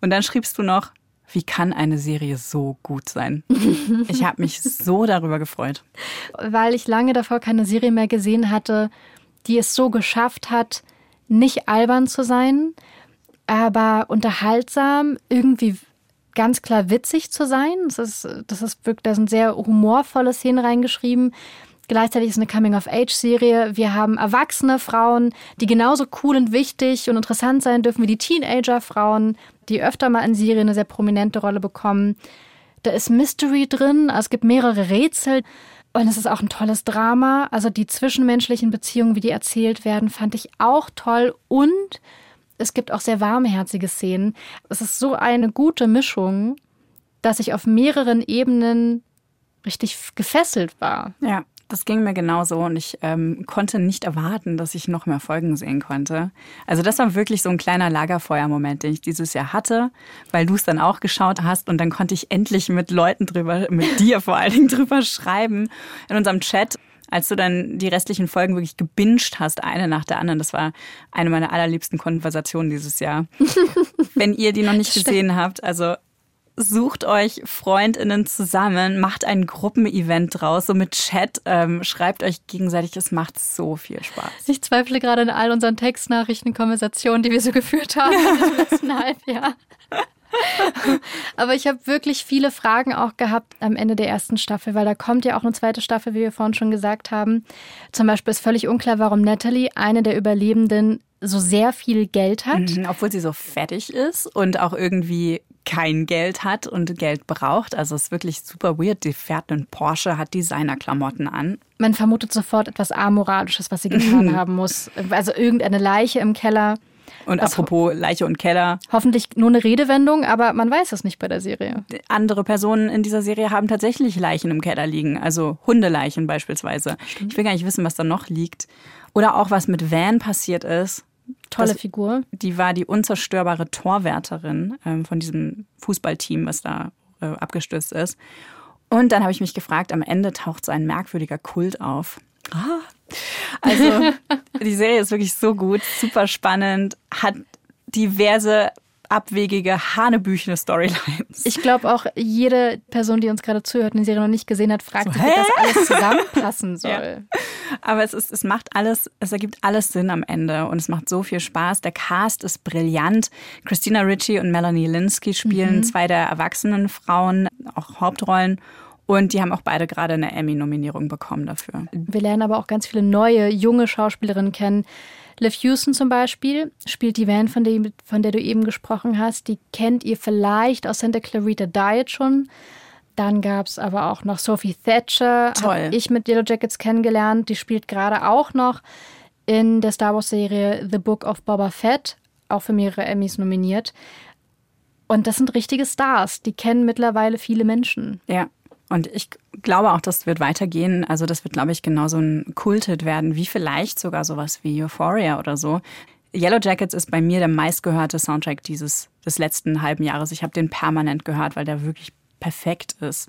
Und dann schriebst du noch, wie kann eine Serie so gut sein? <laughs> Ich habe mich so darüber gefreut. Weil ich lange davor keine Serie mehr gesehen hatte, die es so geschafft hat, nicht albern zu sein, aber unterhaltsam, irgendwie ganz klar witzig zu sein. Das ist, das ist wirklich, da sind sehr humorvolle Szenen reingeschrieben. Gleichzeitig ist es eine Coming-of-Age-Serie. Wir haben erwachsene Frauen, die genauso cool und wichtig und interessant sein dürfen wie die Teenager-Frauen, die öfter mal in Serien eine sehr prominente Rolle bekommen. Da ist Mystery drin, es gibt mehrere Rätsel. Und es ist auch ein tolles Drama. Also die zwischenmenschlichen Beziehungen, wie die erzählt werden, fand ich auch toll. Und es gibt auch sehr warmherzige Szenen. Es ist so eine gute Mischung, dass ich auf mehreren Ebenen richtig gefesselt war. Ja, das ging mir genauso und ich ähm, konnte nicht erwarten, dass ich noch mehr Folgen sehen konnte. Also das war wirklich so ein kleiner Lagerfeuermoment, den ich dieses Jahr hatte, weil du es dann auch geschaut hast und dann konnte ich endlich mit Leuten drüber, mit <laughs> dir vor allen Dingen drüber schreiben in unserem Chat. Als du dann die restlichen Folgen wirklich gebinged hast, eine nach der anderen, das war eine meiner allerliebsten Konversationen dieses Jahr. <laughs> Wenn ihr die noch nicht gesehen habt, also sucht euch Freundinnen zusammen, macht ein Gruppenevent draus, so mit Chat, ähm, schreibt euch gegenseitig, es macht so viel Spaß. Ich zweifle gerade an all unseren Textnachrichten, Konversationen, die wir so geführt haben im letzten <laughs> Halbjahr. Aber ich habe wirklich viele Fragen auch gehabt am Ende der ersten Staffel, weil da kommt ja auch eine zweite Staffel, wie wir vorhin schon gesagt haben. Zum Beispiel ist völlig unklar, warum Natalie, eine der Überlebenden, so sehr viel Geld hat. Mhm, obwohl sie so fettig ist und auch irgendwie kein Geld hat und Geld braucht. Also es ist wirklich super weird. Die fährt einen Porsche, hat Designerklamotten an. Man vermutet sofort etwas Amoralisches, was sie getan haben muss. Also irgendeine Leiche im Keller. Und Was- apropos Leiche und Keller, Hoffentlich nur eine Redewendung, aber man weiß es nicht bei der Serie. andere Personen in dieser Serie haben tatsächlich Leichen im Keller liegen, also Hundeleichen beispielsweise. Ich will gar nicht wissen, was da noch liegt. Oder auch was mit Van passiert ist. Tolle Das- Figur. Die war die unzerstörbare Torwärterin ähm, von diesem Fußballteam, was da äh, abgestürzt ist. Und dann habe ich mich gefragt, am Ende taucht so ein merkwürdiger Kult auf. Ah. Also <laughs> die Serie ist wirklich so gut, super spannend, hat diverse abwegige, hanebüchene Storylines. Ich glaube auch, jede Person, die uns gerade zuhört und die Serie noch nicht gesehen hat, fragt sich, wie das alles zusammenpassen <laughs> soll. Aber es, ist, es macht alles, es ergibt alles Sinn am Ende und es macht so viel Spaß. Der Cast ist brillant. Christina Ritchie und Melanie Linsky spielen zwei der erwachsenen Frauen, auch Hauptrollen. Und die haben auch beide gerade eine Emmy-Nominierung bekommen dafür. Wir lernen aber auch ganz viele neue, junge Schauspielerinnen kennen. Liv Houston zum Beispiel spielt die Van, von der, von der du eben gesprochen hast. Die kennt ihr vielleicht aus Santa Clarita Diet schon. Dann gab es aber auch noch Sophie Thatcher, habe ich mit Yellow Jackets kennengelernt. Die spielt gerade auch noch in der Star Wars-Serie The Book of Boba Fett, auch für mehrere Emmys nominiert. Und das sind richtige Stars, die kennen mittlerweile viele Menschen. Ja. Und ich glaube auch, das wird weitergehen. Also das wird, glaube ich, genauso ein Kulthit werden, wie vielleicht sogar sowas wie Euphoria oder so. Yellow Jackets ist bei mir der meistgehörte Soundtrack dieses des letzten halben Jahres. Ich habe den permanent gehört, weil der wirklich perfekt ist.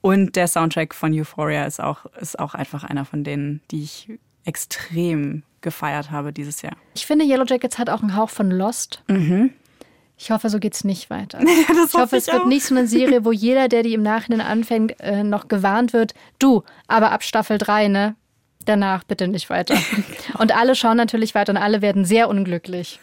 Und der Soundtrack von Euphoria ist auch, ist auch einfach einer von denen, die ich extrem gefeiert habe dieses Jahr. Ich finde, Yellow Jackets hat auch einen Hauch von Lost. Ich hoffe, so geht's nicht weiter. <laughs> ich hoffe, hoffe es ich wird auch. nicht so eine Serie, wo jeder, der die im Nachhinein anfängt, äh, noch gewarnt wird. Du, aber ab Staffel 3, ne? Danach bitte nicht weiter. <laughs> Und alle schauen natürlich weiter und alle werden sehr unglücklich.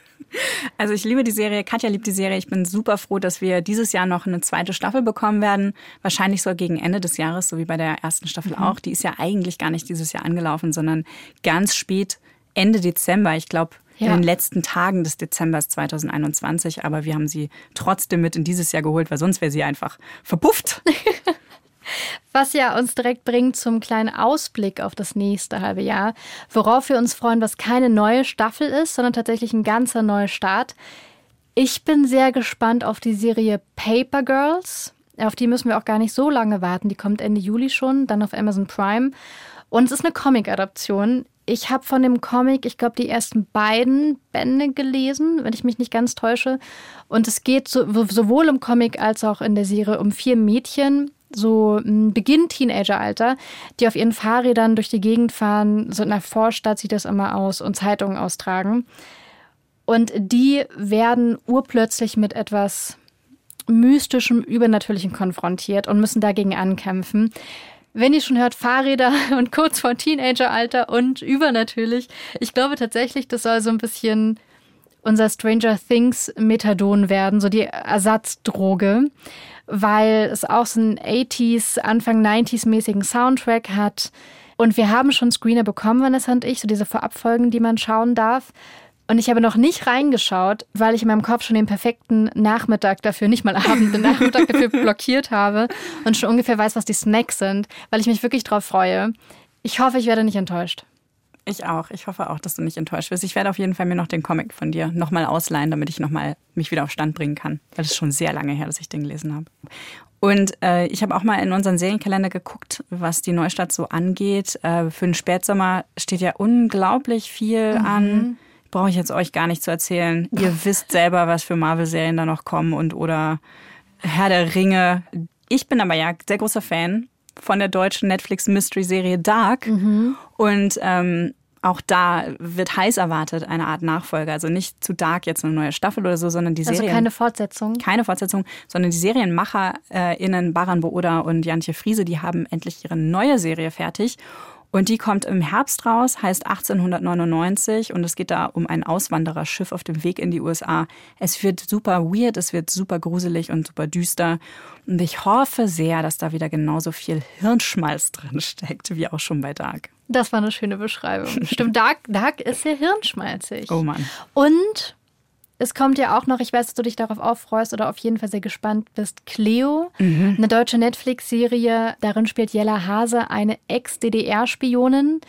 Also ich liebe die Serie, Katja liebt die Serie. Ich bin super froh, dass wir dieses Jahr noch eine zweite Staffel bekommen werden. Wahrscheinlich so gegen Ende des Jahres, so wie bei der ersten Staffel auch. Die ist ja eigentlich gar nicht dieses Jahr angelaufen, sondern ganz spät Ende Dezember. Ich glaube, Ja. in den letzten Tagen des Dezembers 2021. Aber wir haben sie trotzdem mit in dieses Jahr geholt, weil sonst wäre sie einfach verpufft. <laughs> Was ja uns direkt bringt zum kleinen Ausblick auf das nächste halbe Jahr, worauf wir uns freuen, was keine neue Staffel ist, sondern tatsächlich ein ganzer neuer Start. Ich bin sehr gespannt auf die Serie Paper Girls. Auf die müssen wir auch gar nicht so lange warten. Die kommt Ende Juli schon, dann auf Amazon Prime. Und es ist eine Comic-Adaption. Ich habe von dem Comic, ich glaube, die ersten beiden Bände gelesen, wenn ich mich nicht ganz täusche. Und es geht so, sowohl im Comic als auch in der Serie um vier Mädchen, so ein Beginn Teenageralter, die auf ihren Fahrrädern durch die Gegend fahren. So in der Vorstadt sieht das immer aus und Zeitungen austragen. Und die werden urplötzlich mit etwas mystischem, übernatürlichem konfrontiert und müssen dagegen ankämpfen. Wenn ihr schon hört, Fahrräder <laughs> und kurz vor Teenageralter und übernatürlich, ich glaube tatsächlich, das soll so ein bisschen unser Stranger Things Methadon werden, so die Ersatzdroge, weil es auch so einen 80s, Anfang 90s mäßigen Soundtrack hat. Und wir haben schon Screener bekommen, Vanessa und ich, so diese Vorabfolgen, die man schauen darf. Und ich habe noch nicht reingeschaut, weil ich in meinem Kopf schon den perfekten Nachmittag dafür, nicht mal Abend, den Nachmittag dafür <laughs> blockiert habe und schon ungefähr weiß, was die Snacks sind, weil ich mich wirklich drauf freue. Ich hoffe, ich werde nicht enttäuscht. Ich auch. Ich hoffe auch, dass du nicht enttäuscht wirst. Ich werde auf jeden Fall mir noch den Comic von dir nochmal ausleihen, damit ich nochmal mich wieder auf Stand bringen kann. Weil es ist schon sehr lange her, dass ich den gelesen habe. Und äh, ich habe auch mal in unseren Serienkalender geguckt, was die Neustadt so angeht. Äh, für den Spätsommer steht ja unglaublich viel Mhm. an. Brauche ich jetzt euch gar nicht zu erzählen. Ihr <laughs> wisst selber, was für Marvel-Serien da noch kommen und oder Herr der Ringe. Ich bin aber ja sehr großer Fan von der deutschen Netflix-Mystery-Serie Dark. Und ähm, auch da wird heiß erwartet, eine Art Nachfolger. Also nicht zu Dark jetzt eine neue Staffel oder so, sondern die Also Serien. keine Fortsetzung. keine Fortsetzung, sondern die SerienmacherInnen Baran Booda und Jantje Friese, die haben endlich ihre neue Serie fertig. Und die kommt im Herbst raus, heißt 1899 und es geht da um ein Auswandererschiff auf dem Weg in die USA. Es wird super weird, es wird super gruselig und super düster. Und ich hoffe sehr, dass da wieder genauso viel Hirnschmalz <laughs> drin steckt, wie auch schon bei Dark. Das war eine schöne Beschreibung. Stimmt, Dark, Dark ist sehr hirnschmalzig. Oh Mann. Und es kommt ja auch noch, ich weiß, dass du dich darauf auffreust oder auf jeden Fall sehr gespannt bist, Cleo, eine deutsche Netflix-Serie. Darin spielt Jella Hase eine Ex-DDR-Spionin.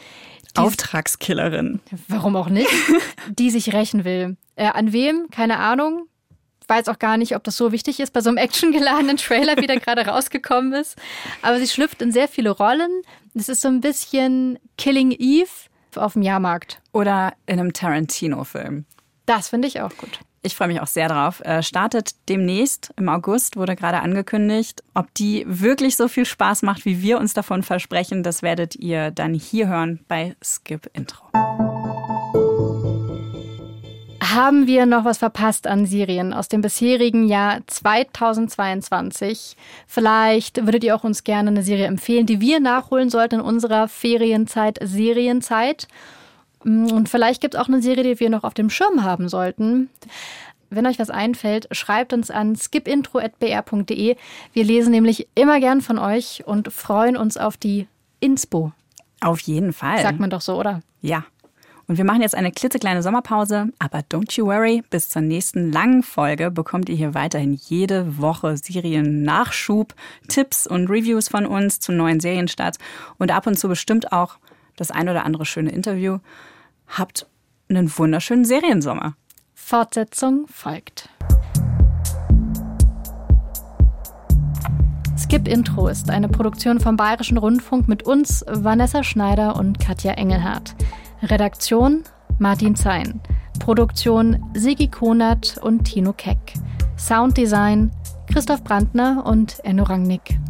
Auftragskillerin. Warum auch nicht? <laughs> die sich rächen will. Äh, an wem? Keine Ahnung. Weiß auch gar nicht, ob das so wichtig ist bei so einem actiongeladenen Trailer, wie der <laughs> gerade rausgekommen ist. Aber sie schlüpft in sehr viele Rollen. Es ist so ein bisschen Killing Eve auf dem Jahrmarkt. Oder in einem Tarantino-Film. Das finde ich auch gut. Ich freue mich auch sehr drauf. Äh, startet demnächst im August, wurde gerade angekündigt. Ob die wirklich so viel Spaß macht, wie wir uns davon versprechen, das werdet ihr dann hier hören bei Skip Intro. Haben wir noch was verpasst an Serien aus dem bisherigen Jahr 2022? Vielleicht würdet ihr auch uns gerne eine Serie empfehlen, die wir nachholen sollten in unserer Ferienzeit, Serienzeit. Und vielleicht gibt es auch eine Serie, die wir noch auf dem Schirm haben sollten. Wenn euch was einfällt, schreibt uns an skipintro.br.de. Wir lesen nämlich immer gern von euch und freuen uns auf die Inspo. Auf jeden Fall. Sagt man doch so, oder? Ja. Und wir machen jetzt eine klitzekleine Sommerpause, aber don't you worry, bis zur nächsten langen Folge bekommt ihr hier weiterhin jede Woche Serien-Nachschub, Tipps und Reviews von uns zu neuen Serienstarts und ab und zu bestimmt auch das ein oder andere schöne Interview. Habt einen wunderschönen Seriensommer. Fortsetzung folgt. Skip Intro ist eine Produktion vom Bayerischen Rundfunk mit uns, Vanessa Schneider und Katja Engelhardt. Redaktion Martin Zein. Produktion Sigi Konert und Tino Keck. Sounddesign Christoph Brandner und Enno Rangnick.